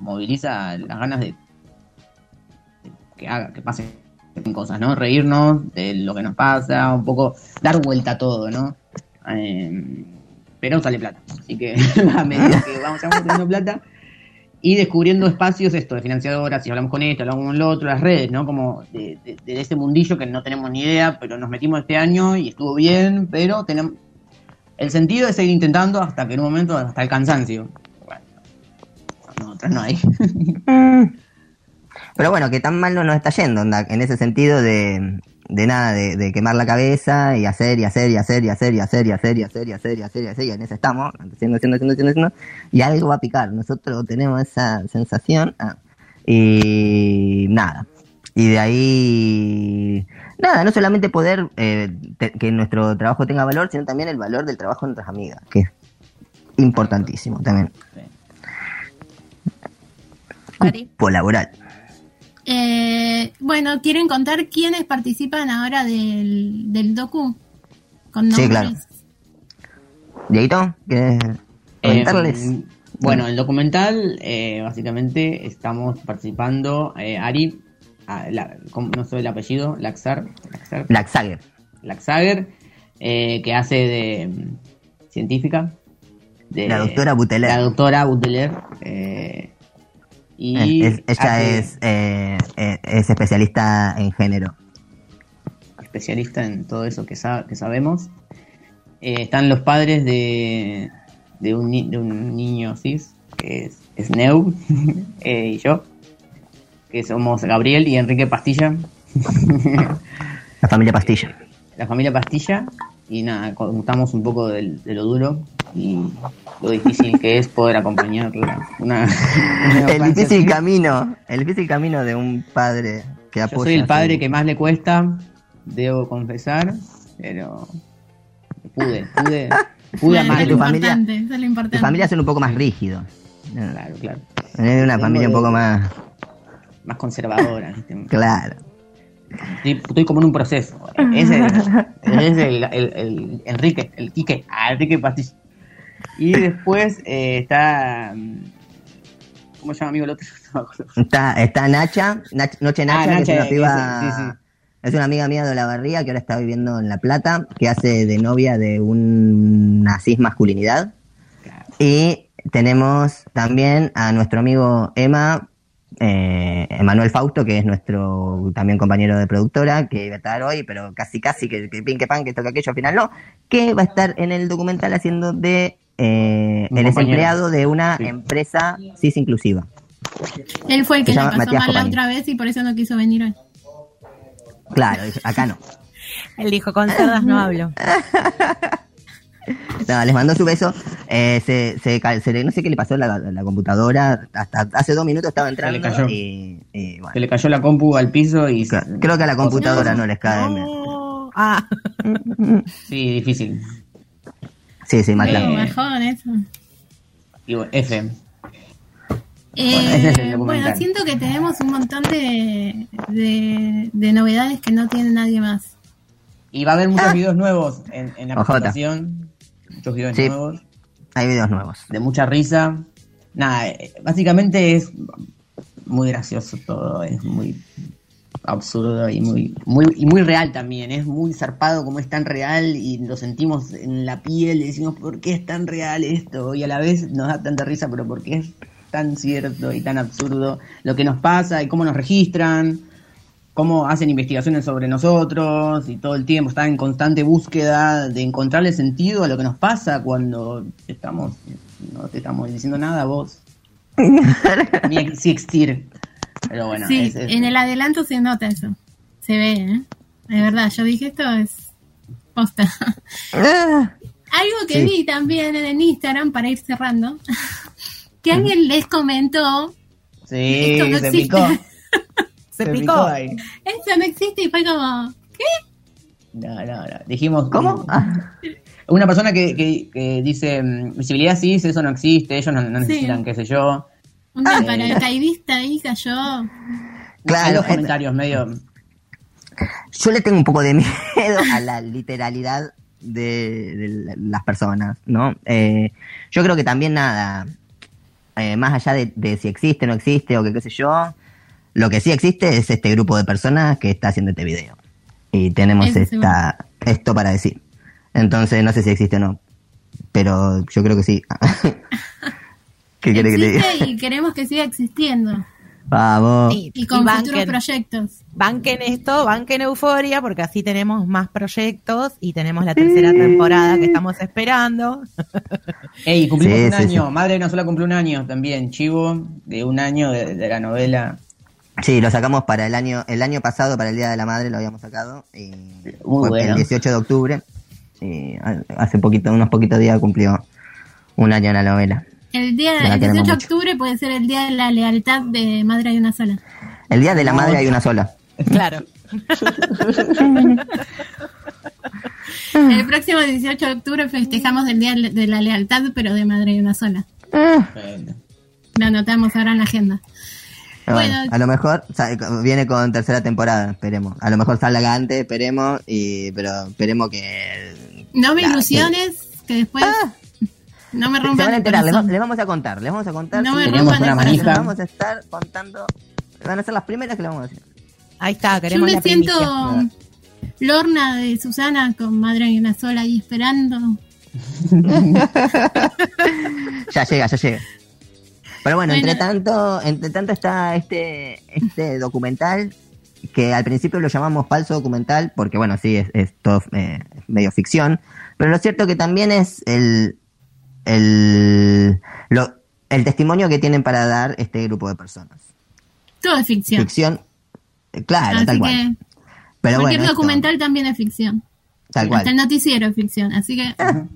moviliza las ganas de, que haga, que pasen cosas, ¿no? Reírnos de lo que nos pasa, un poco dar vuelta a todo, ¿no? Eh, pero sale plata. Así que a medida que vamos, vamos teniendo plata y descubriendo espacios, esto, de financiadoras, si hablamos con esto, hablamos con lo otro, las redes, ¿no? Como de, de, de ese mundillo que no tenemos ni idea, pero nos metimos este año y estuvo bien, pero tenemos... El sentido es seguir intentando hasta que en un momento, hasta el cansancio. No, hay. Pero bueno, que tan mal no nos está yendo, onda, en ese sentido de, de nada, de, de, quemar la cabeza y hacer y hacer y hacer y hacer y hacer y hacer y hacer y hacer y hacer y hacer y en eso estamos, haciendo, haciendo, haciendo, haciendo, haciendo y algo va a picar. Nosotros tenemos esa sensación ah, y nada. Y de ahí, nada, no solamente poder eh, te, que nuestro trabajo tenga valor, sino también el valor del trabajo de nuestras amigas, que es importantísimo también. Cupo laboral. Eh, bueno, ¿quieren contar quiénes participan ahora del, del docu? Con sí, claro. Dieguito, ¿quieres comentarles? Eh, bueno, el documental, eh, básicamente, estamos participando, eh, Ari, la, no sé el apellido, Laxar. Laxar. Laxager. Laxager, que hace de mm, científica. De, la doctora Buteler. La doctora Buteler. Y es, ella hace, es, eh, es especialista en género. Especialista en todo eso que, sa que sabemos. Eh, están los padres de, de, un, de un niño cis, que es, es Neu, eh, y yo, que somos Gabriel y Enrique Pastilla. La familia Pastilla. La familia Pastilla, y nada, contamos un poco de, de lo duro y lo difícil que es poder. Una, una el difícil camino, el difícil camino de un padre que apoya. Yo soy el padre su... que más le cuesta, debo confesar, pero pude, pude, pude amar. Tu familia, tu familia son un poco más rígidos. Claro, claro. Es una familia un poco más... Más conservadora. claro. Estoy, estoy, como en un proceso. Ese es el, el, el, Enrique, el Quique, ah, Enrique Pastilla. Y después eh, está. ¿Cómo se llama amigo el otro? está, está Nacha, Nach, Noche Nacha, ah, Nacha, que es una piba. Ese, sí, sí. Es una amiga mía de la barría que ahora está viviendo en La Plata, que hace de novia de una cis masculinidad. Claro. Y tenemos también a nuestro amigo Emma, eh, Emanuel Fausto, que es nuestro también compañero de productora, que iba a estar hoy, pero casi casi que, que pin que pan, que toca aquello, al final no, que va a estar en el documental haciendo de eh, el empleado de una sí. empresa cis inclusiva. Él fue el que, le pasó Matías mal la otra vez y por eso no quiso venir hoy. Claro, acá no. Él dijo, con cerdas no hablo. No, les mandó su beso. Eh, se, se, se, no sé qué le pasó a la, la, computadora. Hasta hace dos minutos estaba entrando. Se le cayó. Y, y bueno. Se le cayó la compu al piso y. Creo que a la computadora no, no les cae. No. Ah. Sí, difícil. Sí, sí, más claro. Mejor eso. Y bueno, F. Eh, bueno, bueno, siento que tenemos un montón de, de, de, novedades que no tiene nadie más. Y va a haber muchos ah. videos nuevos en, en la presentación. Muchos videos sí. nuevos. Hay videos nuevos. De mucha risa. Nada, eh, básicamente es muy gracioso todo, es muy absurdo y muy, muy, y muy real también, es muy zarpado como es tan real y lo sentimos en la piel y decimos, ¿por qué es tan real esto? Y a la vez nos da tanta risa, pero ¿por qué es tan cierto y tan absurdo lo que nos pasa y cómo nos registran? Cómo hacen investigaciones sobre nosotros y todo el tiempo están en constante búsqueda de encontrarle sentido a lo que nos pasa cuando estamos no te estamos diciendo nada vos. Ni existir. Pero bueno sí en el adelanto se nota eso. Se ve ¿eh? de verdad yo dije esto es posta. Ah. algo que vi también en Instagram para ir cerrando que alguien les comentó sí se picó se, picó. ahí. Eso no existe y fue como, ¿qué? No, no, no. Dijimos. ¿Cómo? Una persona que, que, dice mm, visibilidad sí, eso no existe, ellos no, necesitan, qué sé yo. Un ah, paracaidista ahí cayó. Claro. los comentarios medio. Yo le tengo un poco de miedo a la literalidad de, las personas, ¿no? Eh, yo creo que también nada, eh, más allá de, de, si existe o no existe o que qué sé yo, lo que sí existe es este grupo de personas que está haciendo este video. Y tenemos esta, esto para decir. Entonces, no sé si existe o no. Pero yo creo que sí. ¿Qué quiere que diga? Y queremos que siga existiendo. Vamos. y con futuros proyectos. Banquen esto, banquen Euforia, porque así tenemos más proyectos y tenemos la tercera temporada que estamos esperando. Ey, cumplimos un año. Madre de una sola cumple un año también. Chivo, de un año de la novela Sí, lo sacamos para el año, el año pasado, para el Día de la Madre, lo habíamos sacado. Y el 18 de octubre. Y hace poquito, unos poquitos días cumplió un año la novela. El día el 18 de octubre puede ser el día de la lealtad de Madre hay una sola. El día de la Madre hay una sola. Claro. el próximo 18 de octubre festejamos el día de la lealtad, pero de Madre hay una sola. Ah. Lo anotamos ahora en la agenda. Bueno, a lo mejor viene con tercera temporada, esperemos. A lo mejor salga antes, esperemos, y pero esperemos que... No me ilusiones, que después... Ah. no me rompan a les, vamos a contar, les vamos a contar. No me rompan una manija. Vamos a estar contando, van a ser las primeras que le vamos a decir. Ahí está, queremos Yo me siento Lorna de Susana con Madre y una sola ahí esperando. ya llega, ya llega. Pero bueno, entre tanto, entre tanto está este, este documental que al principio lo llamamos falso documental porque bueno, sí, es, todo eh, medio ficción, pero lo cierto que también es el, el, el testimonio que tienen para dar este grupo de personas. Todo es ficción. Ficción, eh, claro, tal cual. Pero cualquier documental también es ficción. Tal cual. Hasta el noticiero es ficción, así que...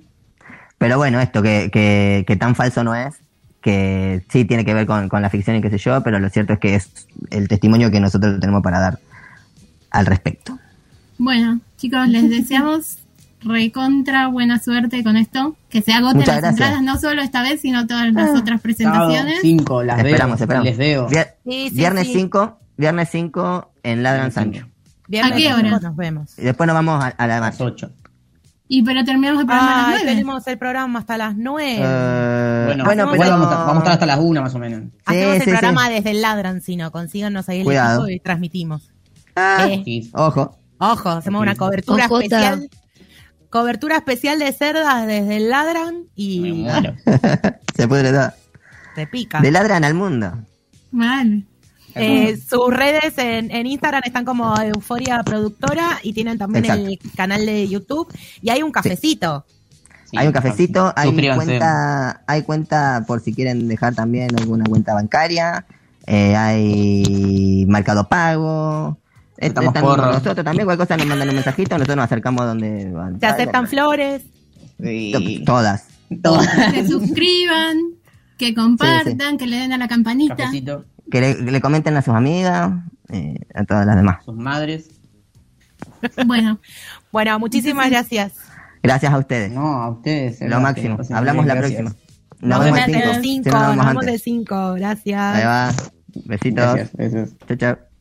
Pero bueno, esto que, que, que tan falso no es, que sí tiene que ver con, la ficción y qué sé yo, pero lo cierto es que es el testimonio que nosotros tenemos para dar al respecto. Bueno, chicos, les deseamos recontra buena suerte con esto, que se agoten las entradas no solo esta vez, sino todas las ah. otras presentaciones. Cinco, las esperamos, esperamos. Les veo. viernes 5, viernes 5 en Ladran Sancho. ¿A qué hora? Nos vemos. Y después nos vamos a, la las 8. Y pero terminamos el programa a las 9. tenemos el programa hasta las 9. Eh, bueno, bueno pero... vamos, a, estar hasta las 1 más o menos. Hacemos el programa desde el Ladran, si no, consíganos ahí el equipo y transmitimos. Ah, eh. Ojo. Ojo, hacemos una cobertura especial. Cobertura especial de cerdas desde el Ladran y... Se puede dar. Se pica. De Ladran al mundo. Vale. Eh, sus redes en, Instagram están como Euforia Productora y tienen también el canal de YouTube y hay un cafecito. hay un cafecito, hay cuenta, hay cuenta por si quieren dejar también alguna cuenta bancaria, eh, hay Mercado Pago. Estamos por... nosotros también, cualquier cosa nos mandan un mensajito, nosotros nos acercamos donde van. Se aceptan flores. Todas. Todas. Que se suscriban, que compartan, que le den a la campanita que le, comenten a sus amigas, eh, a todas las demás. Sus madres. Bueno, bueno, muchísimas gracias. Gracias a ustedes. No, a ustedes. Lo máximo. Hablamos la próxima. Nos, vemos de 5. Nos vemos de 5. Gracias. Ahí va. Besitos. Gracias, Chao, chao.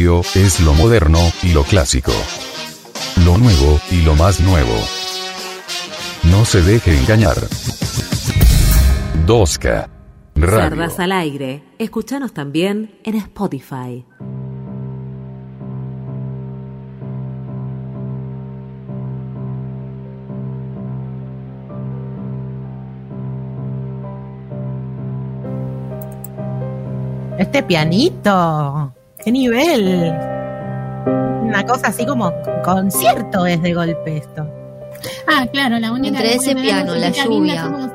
2K Radio es lo moderno y lo clásico. Lo nuevo y lo más nuevo. No se deje engañar. 2K Radio. Cerdas al aire. Escuchanos también en Spotify. Este pianito. ¡Qué nivel! Una cosa así como concierto es de golpe esto. Ah, claro, la única Entre ese piano, la lluvia. somos-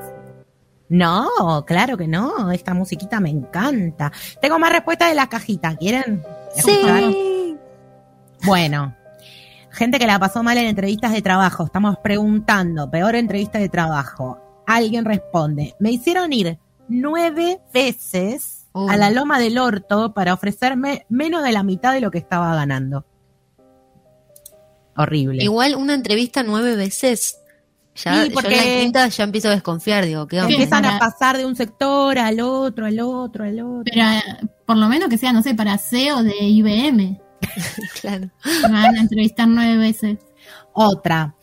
No, claro que no. Esta musiquita me encanta. Tengo más respuestas de la cajita. ¿Quieren? escuchar? Sí. Bueno, gente que la pasó mal en entrevistas de trabajo. Estamos preguntando, peor entrevista de trabajo. Alguien responde, me hicieron ir nueve veces Oh. a la loma del orto para ofrecerme menos de la mitad de lo que estaba ganando. Horrible. Igual una entrevista nueve veces. Ya, Sí, yo porque- en la quinta ya empiezo a desconfiar, digo, ¿qué onda? Empiezan a pasar de un sector al otro, al otro, al otro. Pero eh, por lo menos que sea, no sé, para CEO de IBM. Claro. Me van a entrevistar nueve veces. Otra.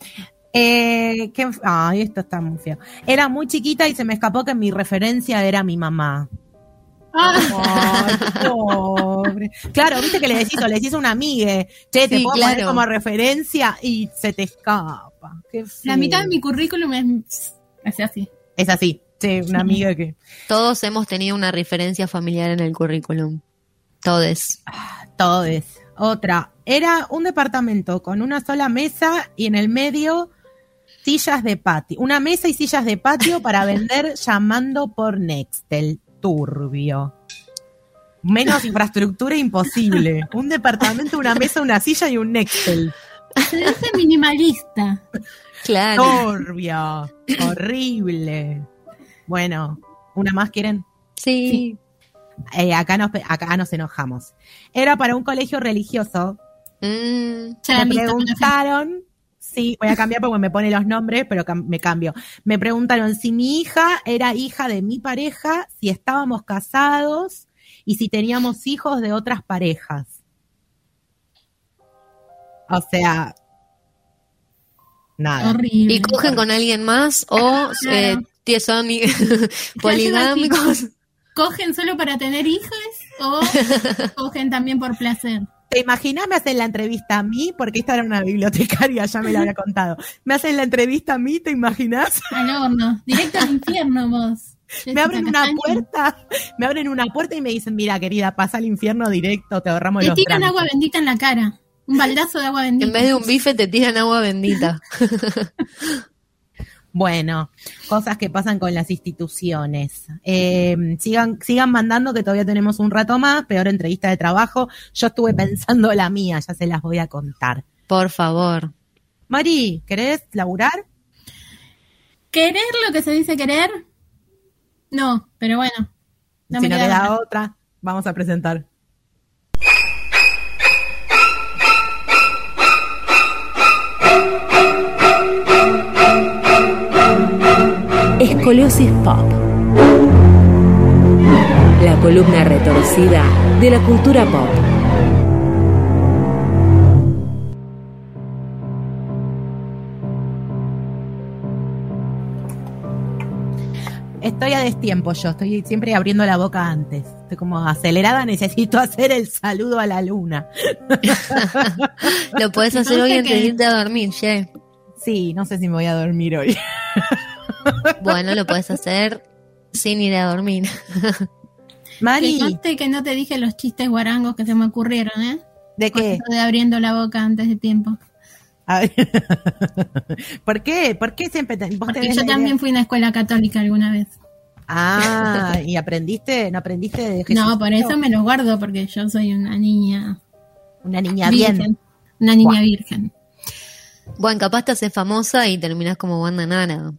Eh, ¿qué- Ay, esto está muy feo. Era muy chiquita y se me escapó que mi referencia era mi mamá. Ah, Ay, pobre. Claro, viste que le decís o le decís a una amiga, che, te Sí, puedo poner como referencia y se te escapa. Qué la mitad de mi currículum es, es así. Es así, che, una amiga que. Todos hemos tenido una referencia familiar en el currículum. Todes. Todo es. Otra. Era un departamento con una sola mesa y en el medio sillas de patio. Una mesa y sillas de patio para vender llamando por Nextel. Turbio. Menos infraestructura imposible. Un departamento, una mesa, una silla y un Nextel. Se dice minimalista. Claro. Turbio. Horrible. Bueno, ¿una más quieren? Sí. Eh, acá, nos, acá nos enojamos. Era para un colegio religioso. Mm, me preguntaron, sí, voy a cambiar porque me pone los nombres, pero me cambio. Me preguntaron si mi hija era hija de mi pareja, si estábamos casados y si teníamos hijos de otras parejas. O sea, nada. ¿Y cogen con alguien más o eh, son poligámicos? ¿Cogen solo para tener hijos o cogen también por placer? ¿Te imaginas me hacen la entrevista a mí? Porque esta era una bibliotecaria, ya me la había contado. ¿Me hacen la entrevista a mí? ¿Te imaginas? Al horno, directo al infierno vos. Me abren una puerta, me abren una puerta y me dicen, mira querida, pasa al infierno directo, te ahorramos te los Te tiran agua bendita en la cara, un baldazo de agua bendita. En vez de un bife te tiran agua bendita. Bueno, cosas que pasan con las instituciones. Eh, sigan, sigan mandando que todavía tenemos un rato más, peor entrevista de trabajo. Yo estuve pensando la mía, ya se las voy a contar. Por favor. Mari, ¿querés laburar? ¿Querer lo que se dice querer? No, pero bueno. No si me no queda otra, vamos a presentar. Escoliosis Pop. La columna retorcida de la cultura pop. Estoy a destiempo yo, estoy siempre abriendo la boca antes. Estoy como acelerada, necesito hacer el saludo a la luna. Lo puedes hacer hoy antes de irte a dormir, che. Sí, no sé si me voy a dormir hoy. Bueno, lo puedes hacer sin ir a dormir. Mari. Que que no te dije los chistes guarangos que se me ocurrieron, ¿eh? ¿De qué? De abriendo la boca antes de tiempo. ¿Por qué? ¿Por qué siempre te, Porque yo también fui a una escuela católica alguna vez. Ah, ¿y aprendiste? ¿No aprendiste de Jesús? No, por eso me los guardo, porque yo soy una niña. Una niña bien. Una niña virgen. Bueno, capaz te haces famosa y terminas como Wanda Nara.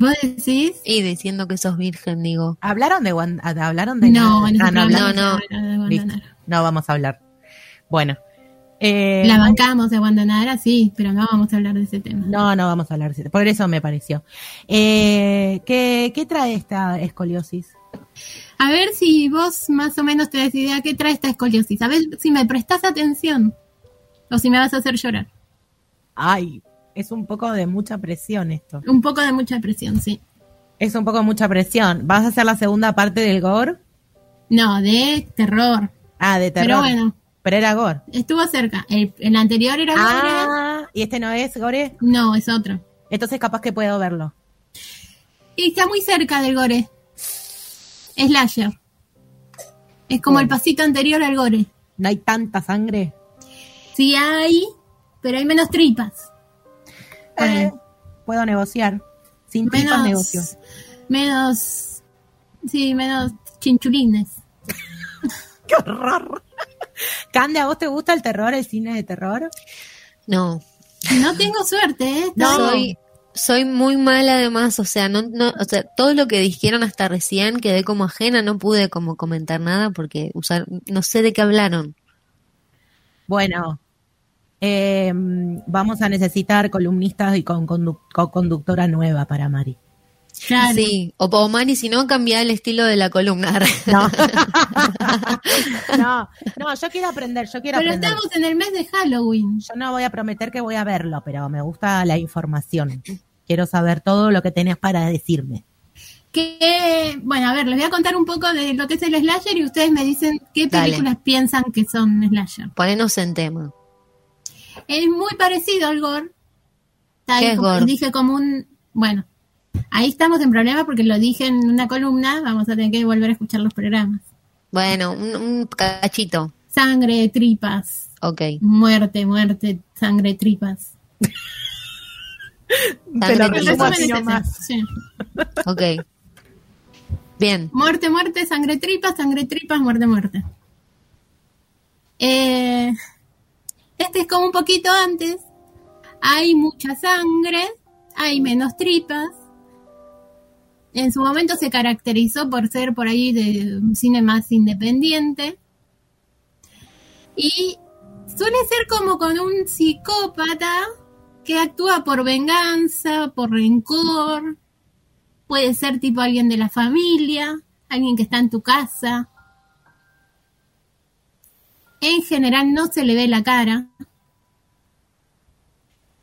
¿Vos decís? Y diciendo que sos virgen, digo. ¿Hablaron de Wanda? ¿Hablaron de No, ah, no, no, no, no, vamos a hablar. Bueno. Eh, la bancamos de Wanda Nara, sí, pero no vamos a hablar de ese tema. No, no vamos a hablar de ese tema. Por eso me pareció. Eh, ¿qué, ¿Qué trae esta escoliosis? A ver si vos más o menos te das idea qué trae esta escoliosis. A ver si me prestas atención o si me vas a hacer llorar. Ay, es un poco de mucha presión esto. Un poco de mucha presión, sí. Es un poco de mucha presión. ¿Vas a hacer la segunda parte del gore? No, de terror. Ah, de terror. Pero bueno. Pero era gore. Estuvo cerca. El, anterior era gore. Ah, ¿y este no es gore? No, es otro. Entonces capaz que puedo verlo. Y está muy cerca del gore. Slasher. Es como el pasito anterior al gore. ¿No hay tanta sangre? Sí hay, pero hay menos tripas. Eh, puedo negociar. Sin menos, negocios. Menos. Sí, menos chinchulines. ¡Qué horror! Cande, ¿a vos te gusta el terror, el cine de terror? No. No tengo suerte, ¿eh? No. Soy, soy muy mala además, o sea, no, no, o sea, todo lo que dijeron hasta recién quedé como ajena, no pude como comentar nada porque usar, no sé de qué hablaron. Bueno, eh, vamos a necesitar columnistas y con, conductora nueva para Mari. Sí, o, Mari, si no, cambia el estilo de la columna. No. no, yo quiero aprender, yo quiero pero estamos en el mes de Halloween. Yo no voy a prometer que voy a verlo, pero me gusta la información. Quiero saber todo lo que tenés para decirme. Que, bueno, a ver, les voy a contar un poco de lo que es el slasher y ustedes me dicen qué películas piensan que son slasher. Ponenos en tema. Es muy parecido al gore. ¿Qué es gore? Dije como un... Bueno, ahí estamos en problema porque lo dije en una columna, vamos a tener que volver a escuchar los programas. Bueno, un, cachito. Sangre, tripas. Ok. Muerte, muerte, sangre, tripas. Te lo resumo así Sí. Ok. Bien. Muerte, muerte, sangre, tripas, sangre, tripas, muerte, muerte. Eh, este es como un poquito antes. Hay mucha sangre, hay menos tripas. En su momento se caracterizó por ser por ahí de un cine más independiente. Y suele ser como con un psicópata que actúa por venganza, por rencor. Puede ser tipo alguien de la familia, alguien que está en tu casa. En general no se le ve la cara.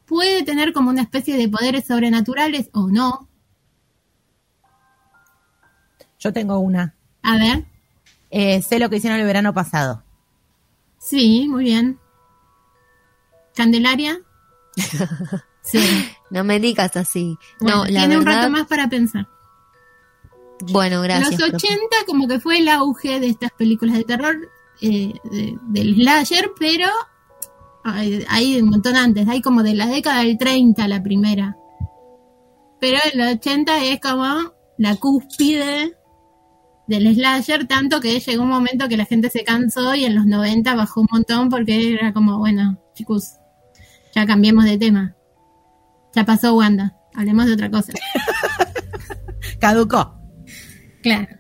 Puede tener como una especie de poderes sobrenaturales o no. Yo tengo una. A ver. Eh, sé lo que hicieron el verano pasado. Sí, muy bien. ¿Candelaria? sí. No me digas así. no, la tiene un rato más para pensar. Bueno, gracias. Los 80 como que fue el auge de estas películas de terror eh, del slasher, pero hay, un montón antes, hay como de la década del 30 la primera. Pero el 80 es como la cúspide del slasher, tanto que llegó un momento que la gente se cansó y en los 90 bajó un montón porque era como, bueno, chicos, ya cambiemos de tema. Ya pasó Wanda, hablemos de otra cosa. Caducó. Claro.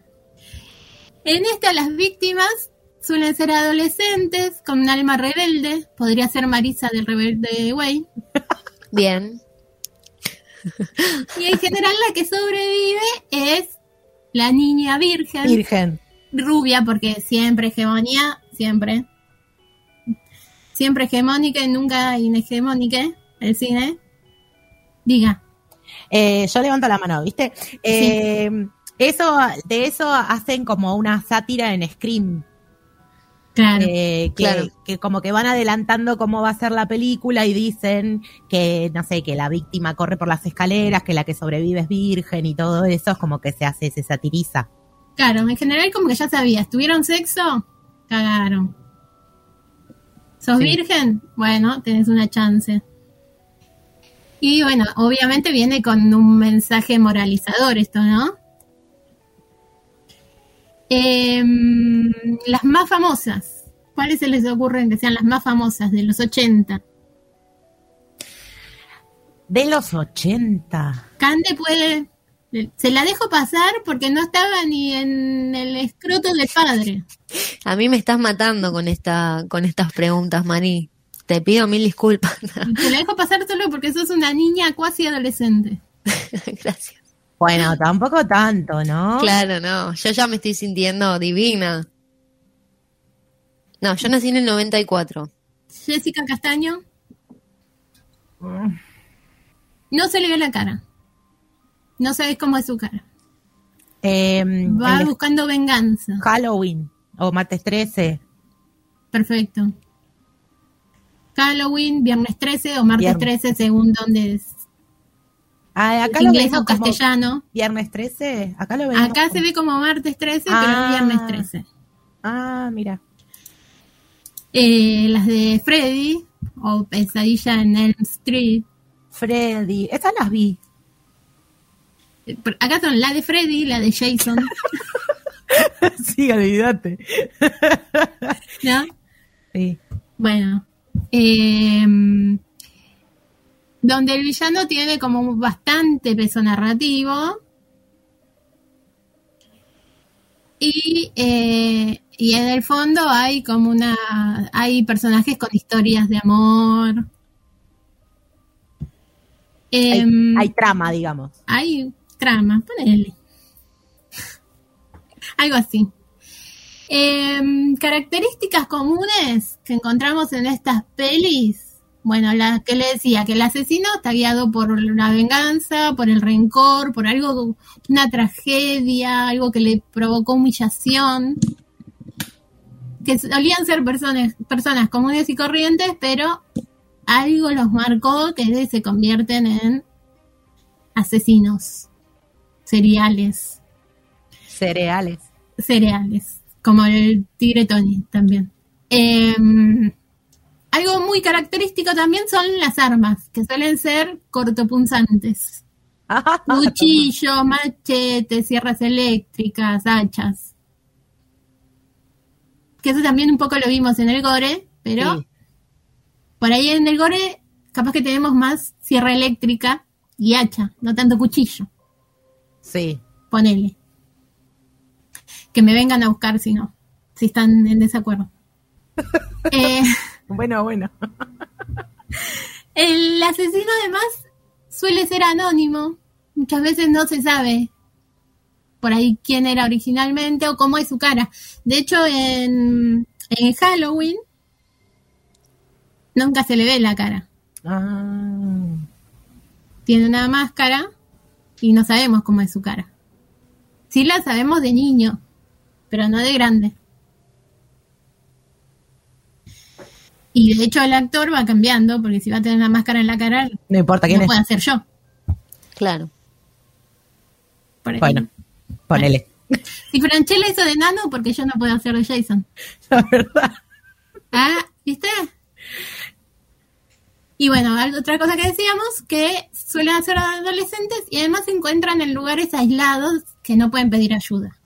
En esta las víctimas suelen ser adolescentes con un alma rebelde. Podría ser Marisa del Rebelde Way. Bien. Y en general la que sobrevive es la niña virgen. Virgen. Rubia, porque siempre hegemonía, siempre. Siempre hegemónica y nunca inhegemónica el cine. Diga. Eh, yo levanto la mano, ¿viste? Eh, eso, de eso hacen como una sátira en Scream. Claro, eh, que, que, como que van adelantando cómo va a ser la película y dicen que, no sé, que la víctima corre por las escaleras, que la que sobrevive es virgen y todo eso, es como que se hace, se satiriza. Claro, en general como que ya sabías, ¿tuvieron sexo? Cagaron. ¿Sos virgen? Bueno, tenés una chance. Y bueno, obviamente viene con un mensaje moralizador esto, ¿no? Eh, las más famosas. ¿Cuáles se les ocurren que sean las más famosas de los 80? De los 80. Cande puede. Se la dejo pasar porque no estaba ni en el escroto del padre. A mí me estás matando con esta con estas preguntas, Marí. Te pido mil disculpas. Te la dejo pasar solo porque sos una niña cuasi adolescente. Gracias. Bueno, tampoco tanto, ¿no? Claro, no. Yo ya me estoy sintiendo divina. No, yo nací en el 94. Jessica Castaño. No se le ve la cara. No sabes cómo es su cara. Em, Va buscando venganza. Halloween o martes 13. Perfecto. Halloween, viernes 13 o martes 13, según donde es. Ah, acá inglés o castellano. Viernes 13, acá lo. Acá se ve como martes 13, pero es viernes 13. Ah, mira. Eh, las de Freddy o Pesadilla en Elm Street. Freddy, esas las vi. Acá son la de Freddy, la de Jason. sí, olvídate. ¿No? Sí. Bueno. Eh, donde el villano tiene como bastante peso narrativo. Y, eh, y en el fondo hay como una. hay personajes con historias de amor. hay, Em, trama, digamos. Hay trama, ponele. Algo así. Em, características comunes que encontramos en estas pelis. Bueno, la que le decía, que el asesino está guiado por la venganza, por el rencor, por algo, una tragedia, algo que le provocó humillación. Que solían ser personas, personas comunes y corrientes, pero algo los marcó que se convierten en asesinos seriales. Cereales. Cereales, como el tigre Tony también. Eh, algo muy característico también son las armas, que suelen ser cortopunzantes. Cuchillos, machetes, sierras eléctricas, hachas. Que eso también un poco lo vimos en el gore, pero Sí. por ahí en el gore capaz que tenemos más sierra eléctrica y hacha, no tanto cuchillo. Sí. Ponele. Que me vengan a buscar si no, si están en desacuerdo. Eh, bueno, bueno. el asesino además suele ser anónimo. Muchas veces no se sabe por ahí quién era originalmente o cómo es su cara. De hecho, en, en Halloween nunca se le ve la cara. Ah. Tiene una máscara y no sabemos cómo es su cara. Sí la sabemos de niño, pero no de grande. Y de hecho el actor va cambiando, porque si va a tener una máscara en la cara, no importa quién no puede ser yo. Claro. bueno, ponele. Si Franchella hizo de Nano, porque yo no puedo hacer de Jason. La verdad. Ah, ¿viste? Y bueno, otra cosa que decíamos, que suelen ser adolescentes y además se encuentran en lugares aislados que no pueden pedir ayuda.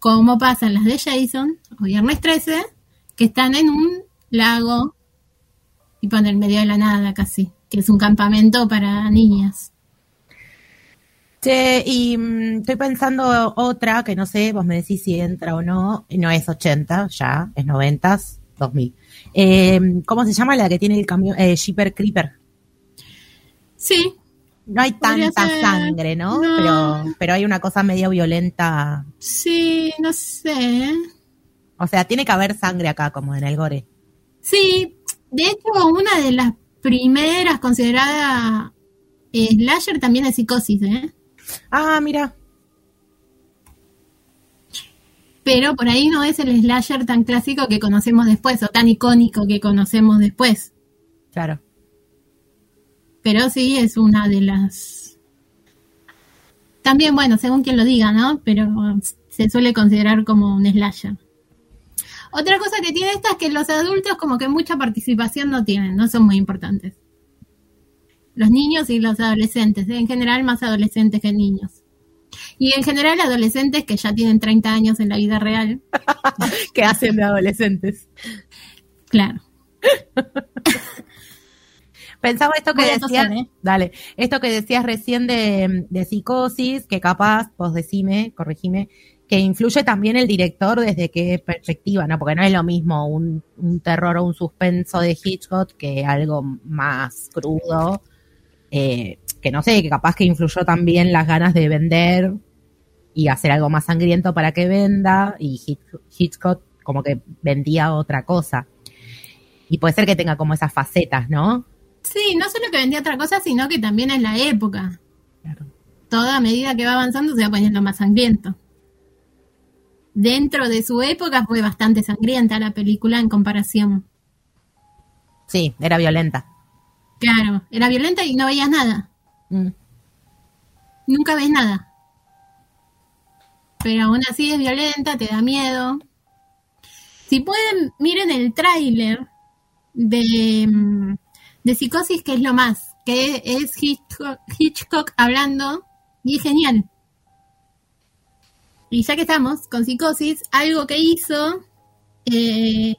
Como pasan las de Jason o Viernes 13, que están en un lago, tipo en el medio de la nada casi, que es un campamento para niñas. Che, y mm, estoy pensando otra que no sé, vos me decís si entra o no, no es 80 ya, es 90, 2000. Eh, ¿Cómo se llama la que tiene el camión? Eh, Shipper Creeper. Sí. No hay tanta sangre, ¿no? Pero, pero hay una cosa medio violenta. Sí, no sé. O sea, tiene que haber sangre acá, como en el gore. Sí, de hecho, una de las primeras consideradas eh, slasher también es psicosis, ¿eh? Ah, mira. pero por ahí no es el slasher tan clásico que conocemos después o tan icónico que conocemos después. Claro. Pero sí es una de las... También, bueno, según quien lo diga, ¿no? Pero se suele considerar como un slasher. Otra cosa que tiene esta es que los adultos como que mucha participación no tienen, no son muy importantes. Los niños y los adolescentes, en general más adolescentes que niños. Y en general adolescentes que ya tienen 30 años en la vida real. que hacen de adolescentes. Claro. Pensaba esto que decías, ¿eh? dale, esto que decías recién de, psicosis, que capaz, vos decime, corregime, que influye también el director desde qué perspectiva, ¿no? Porque no es lo mismo un, un terror o un suspenso de Hitchcock que algo más crudo. Eh, que no sé, que capaz que influyó también las ganas de vender y hacer algo más sangriento para que venda y Hitchcock como que vendía otra cosa. Y puede ser que tenga como esas facetas, ¿no? Sí, no solo que vendía otra cosa, sino que también es la época. Claro. Toda medida que va avanzando se va poniendo más sangriento. Dentro de su época fue bastante sangrienta la película en comparación. Sí, era violenta. Claro, era violenta y no veías nada. Mm. Nunca ves nada. Pero aún así es violenta, te da miedo. Si pueden, miren el tráiler de, mm, de Psicosis, que es lo más, que es Hitchcock, hablando, y es genial. Y ya que estamos con Psicosis, algo que hizo eh,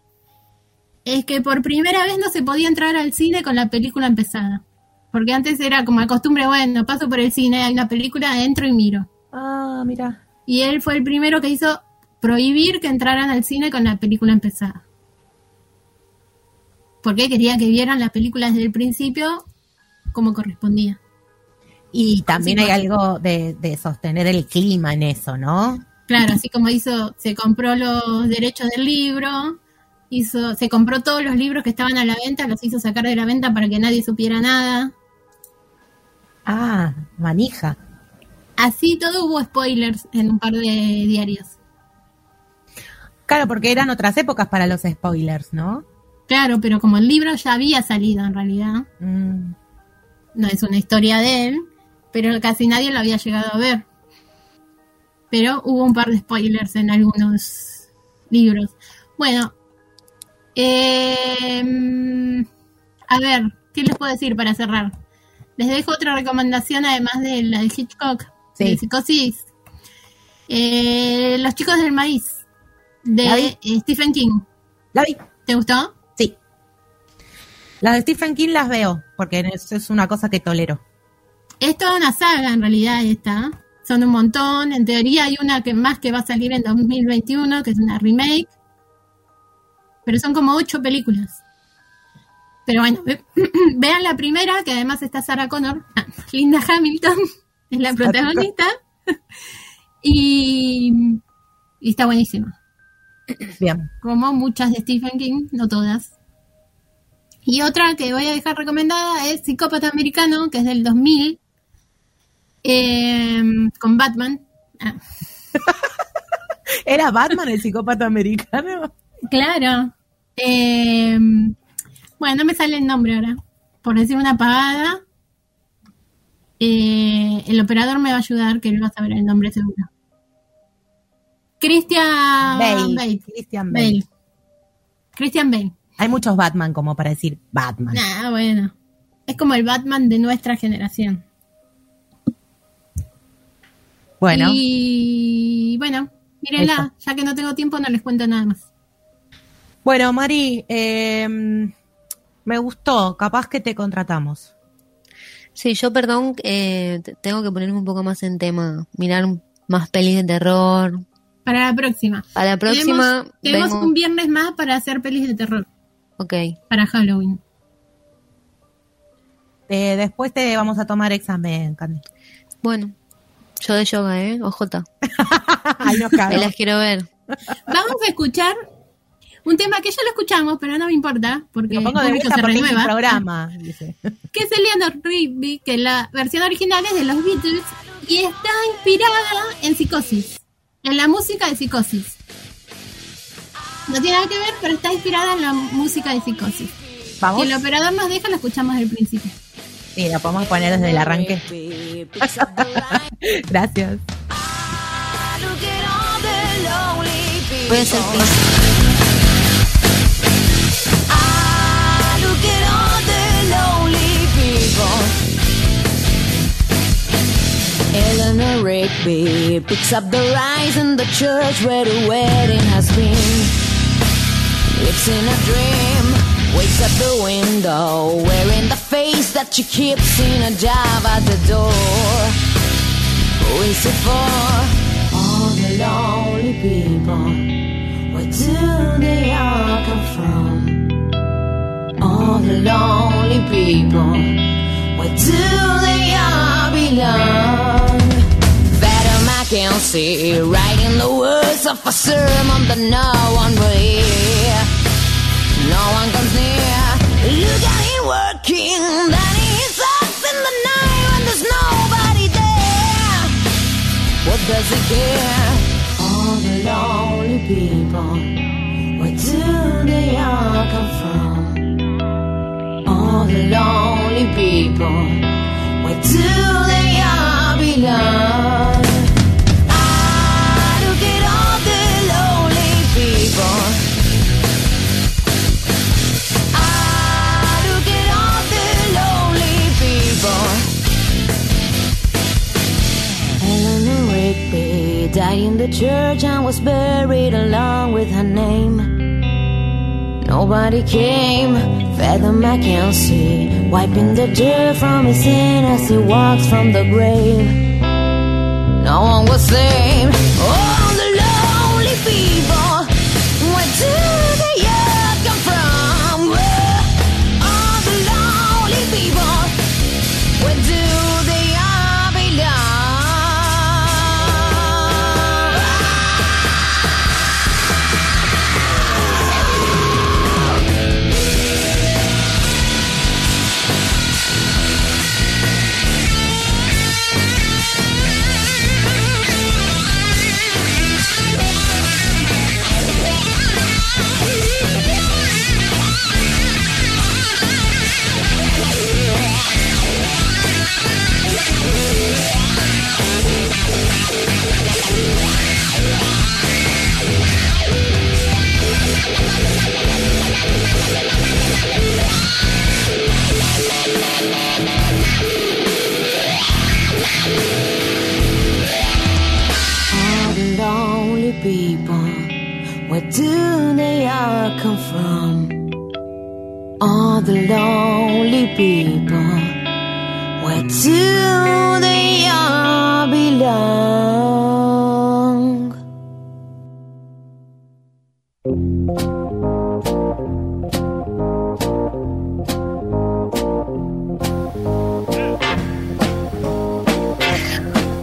es que por primera vez no se podía entrar al cine con la película empezada. Porque antes era como la costumbre, bueno, paso por el cine, hay una película, entro y miro. Ah, mira. Y él fue el primero que hizo prohibir que entraran al cine con la película empezada. Porque quería que vieran la película desde el principio como correspondía. Y también hay algo de, de, sostener el clima en eso, ¿no? Claro, así como hizo, se compró los derechos del libro, hizo, se compró todos los libros que estaban a la venta, los hizo sacar de la venta para que nadie supiera nada. Ah, manija. Así todo hubo spoilers en un par de diarios. Claro, porque eran otras épocas para los spoilers, ¿no? Claro, pero como el libro ya había salido en realidad, mm. no es una historia de él, pero casi nadie lo había llegado a ver. Pero hubo un par de spoilers en algunos libros. Bueno, eh, a ver, ¿qué les puedo decir para cerrar? Les dejo otra recomendación además de la de Hitchcock, de Psicosis. Eh, Los chicos del maíz, de Stephen King. ¿La vi? ¿Te gustó? Sí. Las de Stephen King las veo, porque es, es una cosa que tolero. Es toda una saga en realidad esta. Son un montón. En teoría hay una que más que va a salir en 2021, que es una remake. Pero son como ocho películas. Pero bueno, vean la primera, que además está Sarah Connor. Ah, Linda Hamilton es la protagonista. y, y está buenísima. Bien. Como muchas de Stephen King, no todas. Y otra que voy a dejar recomendada es Psicópata Americano, que es del 2000, eh, con Batman. Ah. ¿Era Batman el psicópata americano? Claro. Eh, bueno, no me sale el nombre ahora. Por decir una pagada. Eh, el operador me va a ayudar, que él va a saber el nombre seguro. Christian Bale. Christian Bale. Christian Bale. Hay muchos Batman como para decir Batman. Ah, bueno. Es como el Batman de nuestra generación. Bueno. Y bueno, mírenla, ya que no tengo tiempo no les cuento nada más. Bueno, Mari, eh, me gustó, capaz que te contratamos. Sí, yo perdón, eh, tengo que ponerme un poco más en tema, mirar más pelis de terror. Para la próxima. Para la próxima. Tenemos, un viernes más para hacer pelis de terror. Ok. Para Halloween. Eh, después te vamos a tomar examen, Candy. Bueno, yo de yoga, ¿eh? OJ. Ay, no Me las quiero ver. Vamos a escuchar un tema que ya lo escuchamos, pero no me importa, porque Lo pongo de vuelta se porque es renueva. un programa. dice. Que es Eleanor Rigby, que la versión original es de los Beatles y está inspirada en Psicosis, en la música de Psicosis. No tiene nada que ver, pero está inspirada en la música de Psicosis. Vamos. Si el operador nos deja, lo escuchamos el principio. Sí, la podemos poner desde el arranque. Gracias. Lonely people. Eleanor Rigby picks up the rise in the church where the wedding has been. Lives in a dream, wakes at the window, wearing the face that you keep seeing a job at the door. Oh, Who is it for? All the lonely people. Where do they all come from? All the lonely people. Where do they all belong? Better Mackenzie writing the words of a sermon that no one will hear. No one comes near. Look at does he care? All the lonely people. Where do they all come from? All the lonely people. Where do they all belong? Died in the church and was buried along with her name. Nobody came, Father Mackenzie, wiping the dirt from his sin as he walks from the grave. No one was saved. Where do they all come from? All the lonely people, Where do they all belong?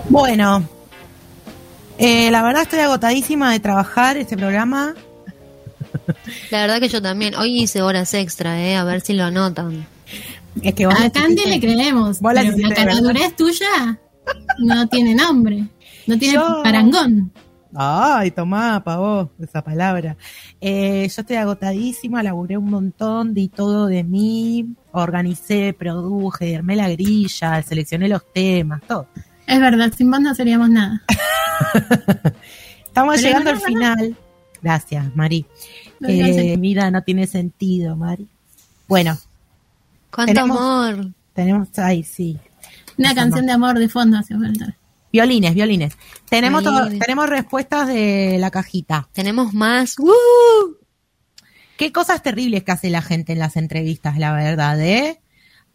Bueno, eh, la verdad estoy agotadísima de trabajar este programa. La verdad que yo también. Hoy hice horas extra, eh, a ver si lo anotan. Es que a Candy le creemos. pero la caradurez tuya no tiene nombre. No tiene parangón. Ay, tomá, pavó, esa palabra. Eh, yo estoy agotadísima, laburé un montón, di todo de mí, organicé, produje, armé la grilla, seleccioné los temas, todo. Es verdad, sin vos no seríamos nada. Estamos llegando al final. Gracias, Mari. Eh, mi vida no tiene sentido, Mari. Bueno. ¿Cuánto amor? Tenemos, ay, sí. Una canción de amor de fondo hace falta. Violines, violines. Tenemos, tenemos respuestas de la cajita. Tenemos más. Qué cosas terribles que hace la gente en las entrevistas, la verdad, ¿eh?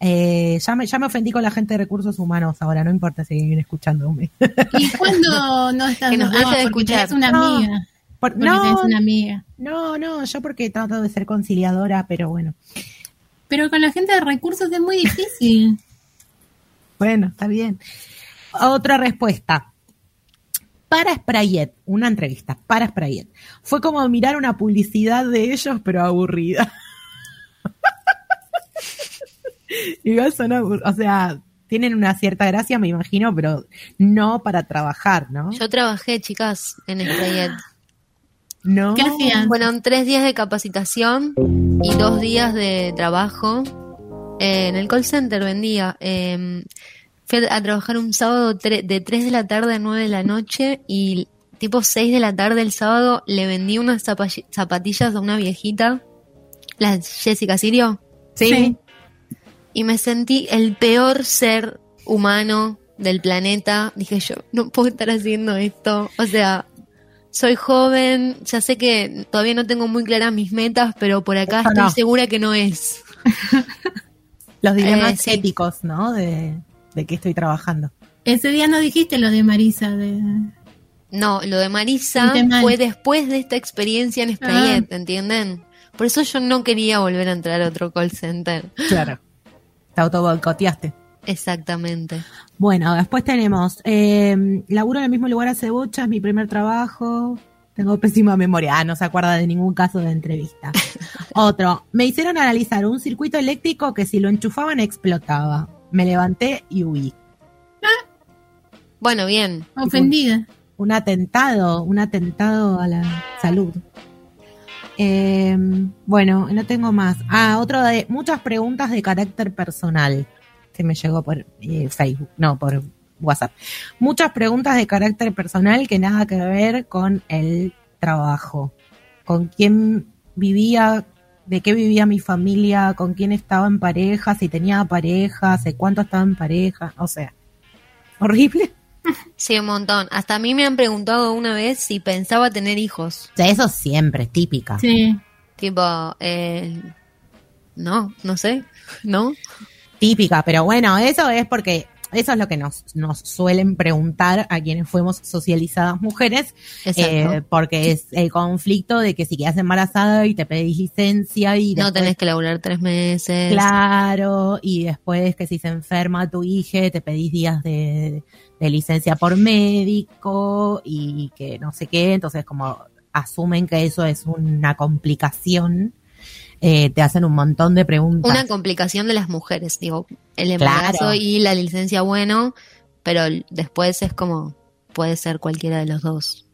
Eh, ya, me, ya me ofendí con la gente de recursos humanos ahora, no importa si vienen escuchándome. ¿Y cuando no estás que nos de escuchar? Es una amiga. no, una amiga. No, no, yo porque trato de ser conciliadora, pero bueno. Pero con la gente de recursos es muy difícil. bueno, está bien. Otra respuesta. Para Sprayet, una entrevista para Sprayet. Fue como mirar una publicidad de ellos, pero aburrida. Igual son o sea, tienen una cierta gracia, me imagino, pero no para trabajar, ¿no? Yo trabajé, chicas, en Sprayet. No. ¿Qué hacían? Fueron tres días de capacitación y dos días de trabajo. Eh, en el call center vendía. Eh, fui a trabajar un sábado de 3 de la tarde a 9 de la noche y tipo 6 de la tarde el sábado le vendí unas zapatillas a una viejita, la Jessica Sirio. sí y me sentí el peor ser humano del planeta. Dije yo, no puedo estar haciendo esto. O sea, soy joven, ya sé que todavía no tengo muy claras mis metas, pero por acá estoy segura que no es. Los dilemas eh, éticos, ¿no? De, de que estoy trabajando. Ese día no dijiste lo de Marisa, de... No, lo de Marisa fue después de esta experiencia en Sprayet, ah. ¿entienden? Por eso yo no quería volver a entrar a otro call center. Claro. Te autoboicoteaste. Exactamente. Bueno, después tenemos, eh, laburo en el mismo lugar hace bocha, es mi primer trabajo. Tengo pésima memoria. Ah, no se acuerda de ningún caso de entrevista. Otro, me hicieron analizar un circuito eléctrico que si lo enchufaban explotaba. Me levanté y huí. Bueno, bien. Ofendida. un atentado, un atentado a la salud. Eh, bueno, no tengo más. Ah, otro de muchas preguntas de carácter personal que me llegó por eh, Facebook, no, por WhatsApp. Muchas preguntas de carácter personal que nada que ver con el trabajo. Con quién vivía, de qué vivía mi familia, con quién estaba en pareja, si tenía pareja, hace cuánto estaba en pareja, o sea, horrible. Sí, un montón. Hasta a mí me han preguntado una vez si pensaba tener hijos. O sea, eso siempre, típica. Sí. Tipo, eh, no, no sé, ¿no? Típica, pero bueno, eso es porque eso es lo que nos, nos suelen preguntar a quienes fuimos socializadas mujeres, eh, porque es el conflicto de que si quedas embarazada y te pedís licencia y no tenés que laburar tres meses. Claro, y después que si se enferma tu hija te pedís días de, de licencia por médico y que no sé qué, entonces como asumen que eso es una complicación eh, te hacen un montón de preguntas. Una complicación de las mujeres, digo, el embarazo y la licencia, bueno, pero después es como, puede ser cualquiera de los dos.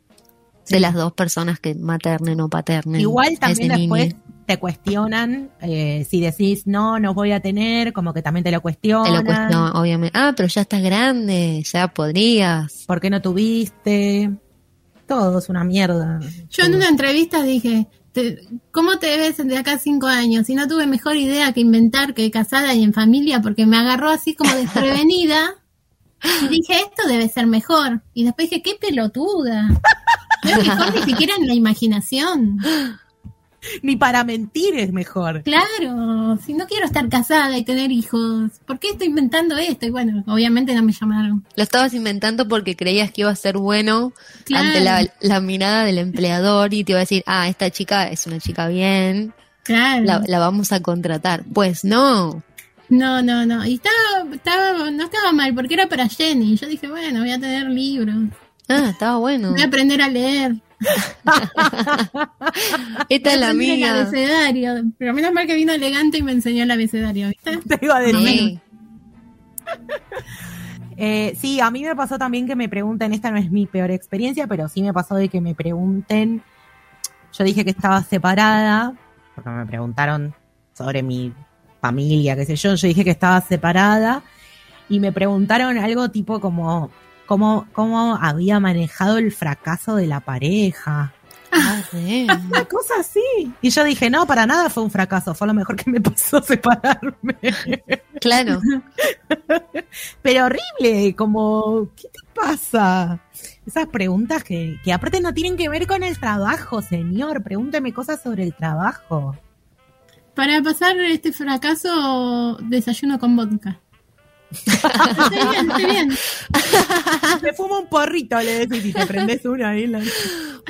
De las dos personas que maternen o paternen. Igual también después te cuestionan, eh, si decís no, no voy a tener, como que también te lo cuestionan. Te lo cuestionan, obviamente. Ah, pero ya estás grande, ya podrías. ¿Por qué no tuviste? Todo es una mierda. Yo en una entrevista dije, ¿cómo te ves de acá cinco años? Y no tuve mejor idea que inventar que casada y en familia, porque me agarró así como desprevenida. y dije, esto debe ser mejor. Y después dije, qué pelotuda. Es mejor ni siquiera en la imaginación. Ni para mentir es mejor. Claro, si no quiero estar casada y tener hijos, ¿por qué estoy inventando esto? Y bueno, obviamente no me llamaron. Lo estabas inventando porque creías que iba a ser bueno ante la, mirada del empleador y te iba a decir, ah, esta chica es una chica bien, claro. la, vamos a contratar. Pues no. No, no, no. Y estaba, estaba, no estaba mal porque era para Jenny. Yo dije, bueno, voy a tener libros. Ah, estaba bueno. Voy a aprender a leer. Esta es la mía. El abecedario. Pero menos mal que vino elegante y me enseñó el abecedario, ¿viste? Te iba a decir. Eh, sí, a mí me pasó también que me pregunten, esta no es mi peor experiencia, pero sí me pasó de que me pregunten, yo dije que estaba separada, porque me preguntaron sobre mi familia, qué sé yo, yo dije que estaba separada y me preguntaron algo tipo como, cómo, cómo había manejado el fracaso de la pareja. Ah, Una cosa así. Y yo dije, no, para nada fue un fracaso, fue lo mejor que me pasó separarme. Claro. Pero horrible, como, ¿qué te pasa? Esas preguntas que, que aparte no tienen que ver con el trabajo, señor. Pregúnteme cosas sobre el trabajo. Para pasar este fracaso, desayuno con vodka. Estoy bien, estoy bien. Me fumo un porrito, le decís, y te prendes uno ahí.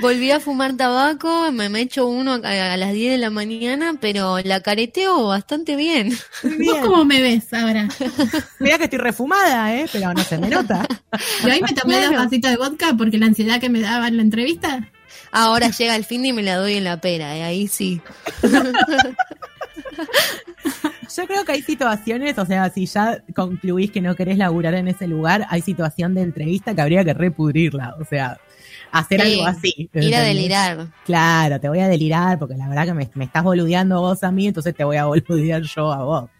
Volví a fumar tabaco, me, me echo uno a, las 10 de la mañana, pero la careteo bastante bien. ¿Vos cómo me ves ahora? Mira que estoy refumada, ¿eh? Pero no se me nota. Y hoy me tomé dos vasitos de vodka porque la ansiedad que me daba en la entrevista. Ahora llega el fin y me la doy en la pera, ¿eh? ahí sí. Yo creo que hay situaciones, o sea, si ya concluís que no querés laburar en ese lugar, hay situación de entrevista que habría que repudrirla, o sea, hacer algo así. Ir a delirar. Claro, te voy a delirar porque la verdad que me, estás boludeando vos a mí, entonces te voy a boludear yo a vos.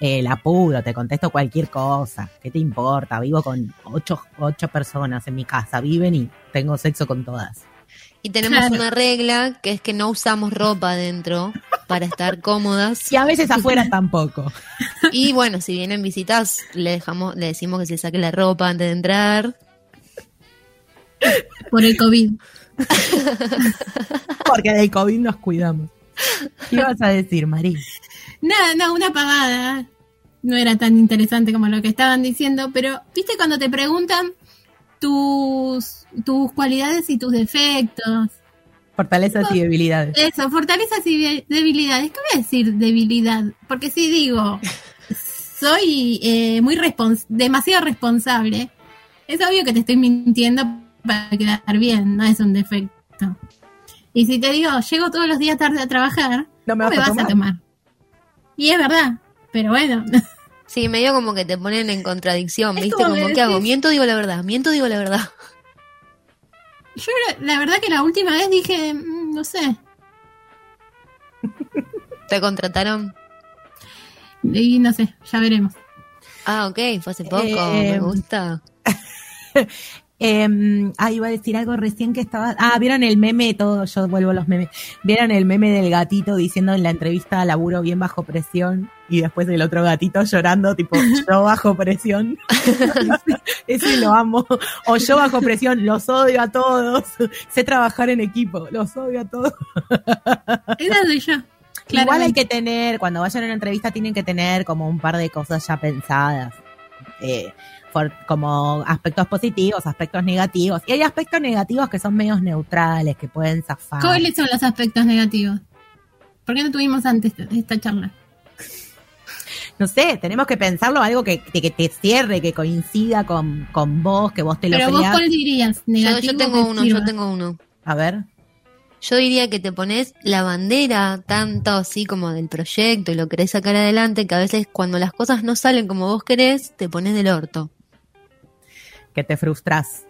Eh, la puro, te contesto cualquier cosa. ¿Qué te importa? Vivo con ocho, ocho personas en mi casa, viven y tengo sexo con todas. Y tenemos una regla que es que no usamos ropa adentro para estar cómodas. Y a veces afuera tampoco. Y bueno, si vienen visitas, le dejamos, le decimos que se saque la ropa antes de entrar. Por el COVID. Porque del COVID nos cuidamos. ¿Qué vas a decir, María? Nada, no, una pagada. No era tan interesante como lo que estaban diciendo, pero viste cuando te preguntan tus, tus cualidades y tus defectos. Fortalezas y debilidades. Eso, fortalezas y debilidades. ¿Qué voy a decir debilidad? Porque si digo, soy eh, muy respons demasiado responsable, es obvio que te estoy mintiendo para quedar bien, no es un defecto. Y si te digo, llego todos los días tarde a trabajar, no me, vas, a tomar. Y es verdad, pero bueno. Sí, medio como que te ponen en contradicción, ¿viste? Como, que hago? Miento, digo la verdad, miento, digo la verdad. Yo la verdad que la última vez dije, mm, no sé. ¿Te contrataron? Y no sé, ya veremos. Ah, ok, fue hace poco, me eh, gusta. Eh, ah, iba a decir algo recién que estaba. Ah, vieron el meme, todo, yo vuelvo a los memes. Vieron el meme del gatito diciendo en la entrevista laburo bien bajo presión y después el otro gatito llorando, tipo, yo bajo presión. Ese lo amo. O yo bajo presión, los odio a todos. Sé trabajar en equipo, los odio a todos. Esa soy yo. Igual hay que tener, cuando vayan a una entrevista, tienen que tener como un par de cosas ya pensadas. Eh, como aspectos positivos, aspectos negativos. Y hay aspectos negativos que son medios neutrales, que pueden zafar. ¿Cuáles son los aspectos negativos? ¿Por qué no tuvimos antes esta charla? No sé, tenemos que pensarlo algo que, que te cierre, que coincida con, con vos, que vos te lo Pero vos cuál dirías? Negativo yo, yo tengo uno, yo tengo uno. A ver. Yo diría que te pones la bandera tanto así como del proyecto y lo querés sacar adelante, que a veces cuando las cosas no salen como vos querés, te pones del orto que te frustras.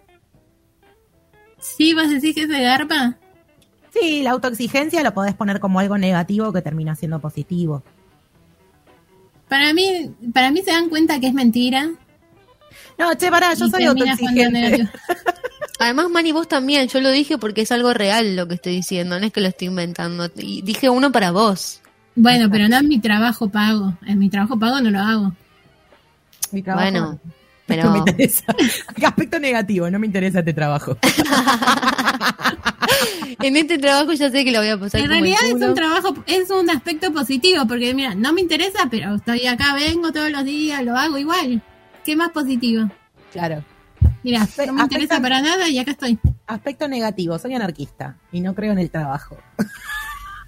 Sí, vas a decir que es de garpa. Sí, la autoexigencia lo podés poner como algo negativo que termina siendo positivo. Para mí, para mí se dan cuenta que es mentira. No, che, pará, yo soy autoexigente. Además, Mani, vos también, yo lo dije porque es algo real lo que estoy diciendo, no es que lo estoy inventando. Y dije uno para vos. Bueno, pero no es mi trabajo pago. En mi trabajo pago no lo hago. Mi trabajo bueno, pero... No me interesa. Aspecto negativo, no me interesa este trabajo. en este trabajo ya sé que lo voy a pasar. En realidad es un trabajo, es un aspecto positivo, porque mira, no me interesa, pero estoy acá, vengo todos los días, lo hago igual. ¿Qué más positivo? Claro. Mira, no me interesa para nada y acá estoy. Aspecto negativo, soy anarquista y no creo en el trabajo.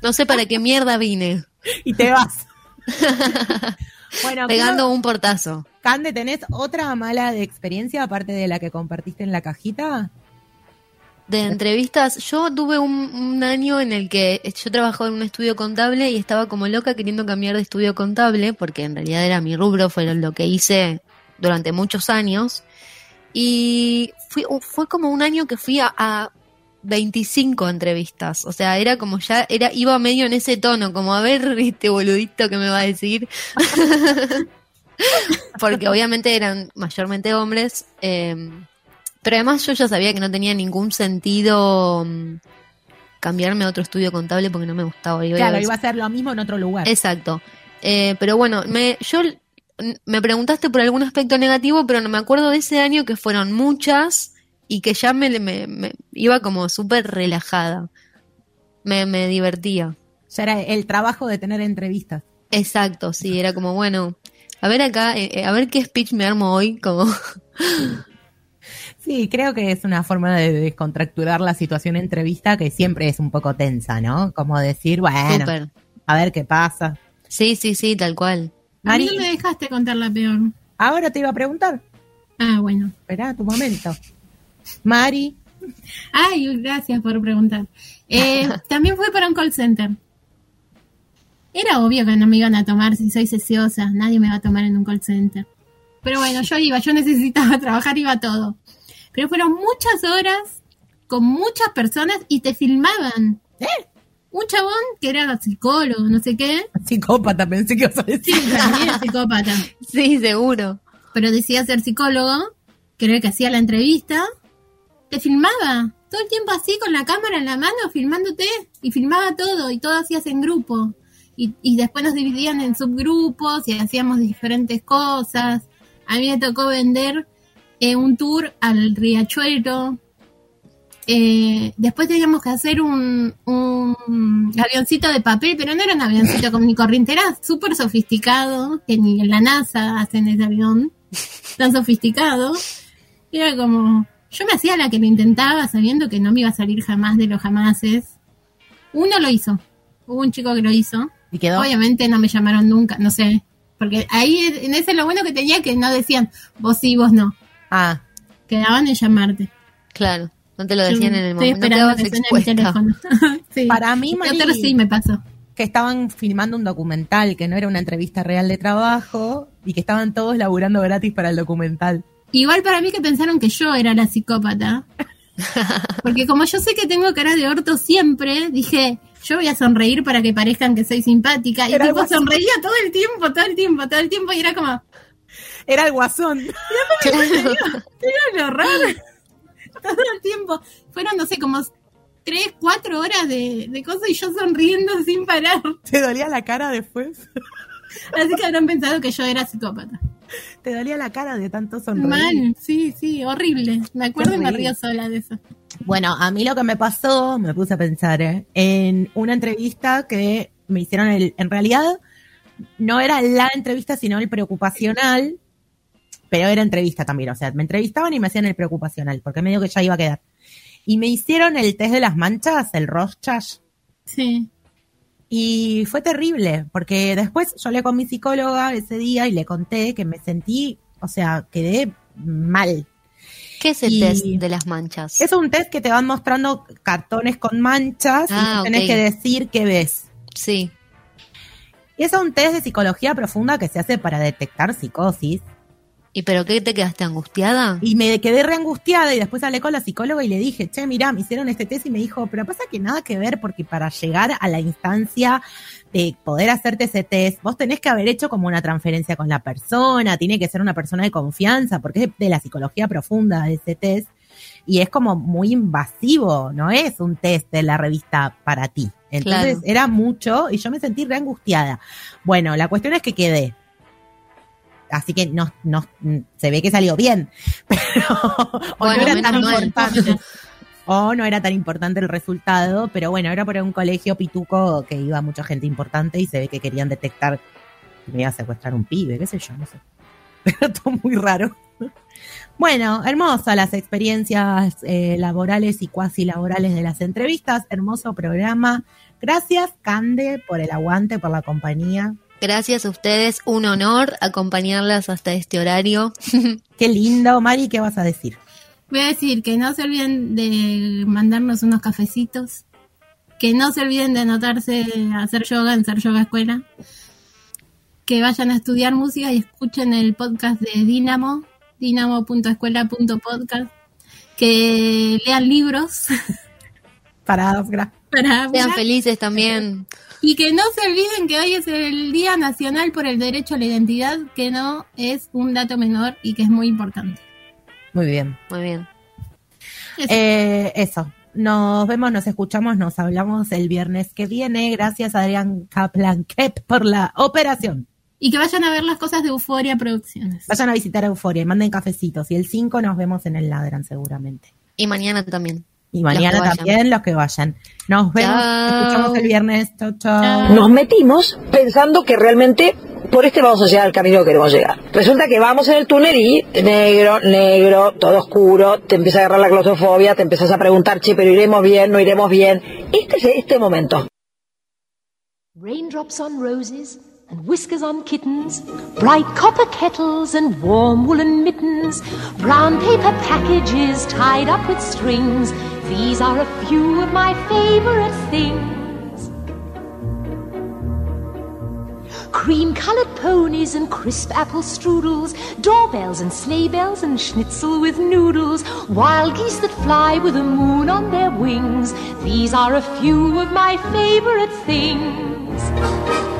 No sé para qué mierda vine. y te vas. bueno, pegando un portazo. Cande, ¿tenés otra mala de experiencia aparte de la que compartiste en la cajita? De entrevistas, yo tuve un, año en el que yo trabajaba en un estudio contable y estaba como loca queriendo cambiar de estudio contable, porque en realidad era mi rubro, fue lo que hice durante muchos años. Y fui, fue como un año que fui a, a 25 entrevistas. O sea, era como ya, era, iba medio en ese tono, como a ver este boludito que me va a decir. Porque obviamente eran mayormente hombres. Em, pero además yo ya sabía que no tenía ningún sentido mm, cambiarme a otro estudio contable porque no me gustaba. claro, iba a ser lo mismo en otro lugar. Exacto. Eh, pero bueno, me, yo me preguntaste por algún aspecto negativo, pero no me acuerdo de ese año que fueron muchas y que ya me, me, iba como súper relajada. Me, me divertía. Ya era el trabajo de tener entrevistas. Exacto, sí, era como, bueno, a ver acá, eh, eh, a ver qué speech me armo hoy, como... Sí, creo que es una forma de descontracturar la situación entrevista que siempre es un poco tensa, ¿no? Como decir, bueno, a ver qué pasa. Sí, sí, sí, tal cual. A mí no me dejaste contar la peor. Ahora te iba a preguntar. Ah, bueno. Espera tu momento. Mari. Ay, gracias por preguntar. Eh, también fue para un call center. Era obvio que no me iban a tomar si soy sesiosa. Nadie me va a tomar en un call center. Pero bueno, yo iba, yo necesitaba trabajar, iba todo. Pero fueron muchas horas con muchas personas y te filmaban. ¿Eh? Un chabón que era psicólogo, no sé qué. Psicópata, pensé que ibas a decir. Sí, también psicópata. sí, seguro. Pero decía ser psicólogo, creo que hacía la entrevista te filmaba todo el tiempo así con la cámara en la mano filmándote y filmaba todo y todo hacías en grupo y, y después nos dividían en subgrupos y hacíamos diferentes cosas a mí me tocó vender eh, un tour al riachuelo eh, después teníamos que hacer un, un, avioncito de papel, pero no era un avioncito con mi corriente, era súper sofisticado, que ni en la NASA hacen ese avión tan sofisticado. Era como, yo me hacía la que lo intentaba sabiendo que no me iba a salir jamás de los jamases. Uno lo hizo. Hubo un chico que lo hizo. ¿Y quedó? Obviamente no me llamaron nunca, no sé. Porque ahí en ese lo bueno que tenía que no decían vos sí, vos no. Ah. Quedaban en llamarte. Claro. No te lo decían en el momento. sí. Para mí, Mari, sí me pasó. Que estaban filmando un documental, que no era una entrevista real de trabajo, y que estaban todos laburando gratis para el documental. Igual para mí que pensaron que yo era la psicópata. Porque como yo sé que tengo cara de orto siempre, dije, yo voy a sonreír para que parezcan que soy simpática. Y tipo sonreía todo el tiempo, todo el tiempo, todo el tiempo, y era como. Era el guasón. Era lo raro. Todo el tiempo. Fueron, no sé, como tres, cuatro horas de, de cosas y yo sonriendo sin parar. ¿Te dolía la cara después? Así que habrán pensado que yo era psicópata. Te dolía la cara de tanto sonreír. Mal, sí, sí, horrible. Me acuerdo y me río sola de eso. Bueno, a mí lo que me pasó, me puse a pensar, ¿eh? en una entrevista que me hicieron, el, en realidad no era la entrevista, sino el preocupacional, pero era entrevista también, o sea, me entrevistaban y me hacían el preocupacional, porque medio que ya iba a quedar. Y me hicieron el test de las manchas, el Rorschach. Sí. Y fue terrible, porque después yo hablé con mi psicóloga ese día y le conté que me sentí, o sea, quedé mal. ¿Qué es el test de las manchas? Es un test que te van mostrando cartones con manchas y ah, tenés que decir qué ves. Sí. Y es un test de psicología profunda que se hace para detectar psicosis. ¿Y pero qué te quedaste angustiada? Y me quedé reangustiada y después hablé con la psicóloga y le dije, che, mira, me hicieron este test y me dijo, pero pasa que nada que ver porque para llegar a la instancia de poder hacerte ese test, vos tenés que haber hecho como una transferencia con la persona, tiene que ser una persona de confianza porque es de la psicología profunda de ese test y es como muy invasivo, no es un test de la revista para ti. Entonces era mucho y yo me sentí reangustiada. Bueno, la cuestión es que quedé así que no, no se ve que salió bien, pero o no era tan importante. o no era tan importante el resultado, pero bueno, era por un colegio pituco que iba mucha gente importante y se ve que querían detectar que me iba a secuestrar un pibe, qué sé yo, no sé. Pero todo muy raro. Bueno, hermosas las experiencias eh, laborales y cuasi laborales de las entrevistas, hermoso programa. Gracias, Cande, por el aguante, por la compañía. Gracias a ustedes, un honor acompañarlas hasta este horario. Qué lindo, Mari, ¿qué vas a decir? Voy a decir que no se olviden de mandarnos unos cafecitos, que no se olviden de anotarse a hacer yoga en Ser Yoga Escuela, que vayan a estudiar música y escuchen el podcast de Dinamo, dinamo.escuela.podcast, que lean libros. Para, para Sean felices también. Y que no se olviden que hoy es el Día Nacional por el Derecho a la Identidad, que no es un dato menor y que es muy importante. Muy bien. Muy bien. Eh, eso. Nos vemos, nos escuchamos, nos hablamos el viernes que viene. Gracias, Adrián Kaplan Kep, por la operación. Y que vayan a ver las cosas de Euforia Producciones. Vayan a visitar Euforia y manden cafecitos. Y el 5 nos vemos en el Ladran, seguramente. Y mañana también. Y mañana también los que vayan. Nos vemos, escuchamos el viernes. Chau, chau. Nos metimos pensando que realmente por este vamos a llegar al camino que queremos llegar. Resulta que vamos en el túnel y negro, negro, todo oscuro, te empieza a agarrar la claustrofobia, te empiezas a preguntar, che, pero iremos bien, no iremos bien. Este es este momento. Raindrops on roses and whiskers on kittens, bright copper kettles and warm woolen mittens, brown paper packages tied up with strings. These are a few of my favorite things. cream colored ponies and crisp apple strudels, doorbells and sleigh bells and schnitzel with noodles, wild geese that fly with the moon on their wings. These are a few of my favorite things.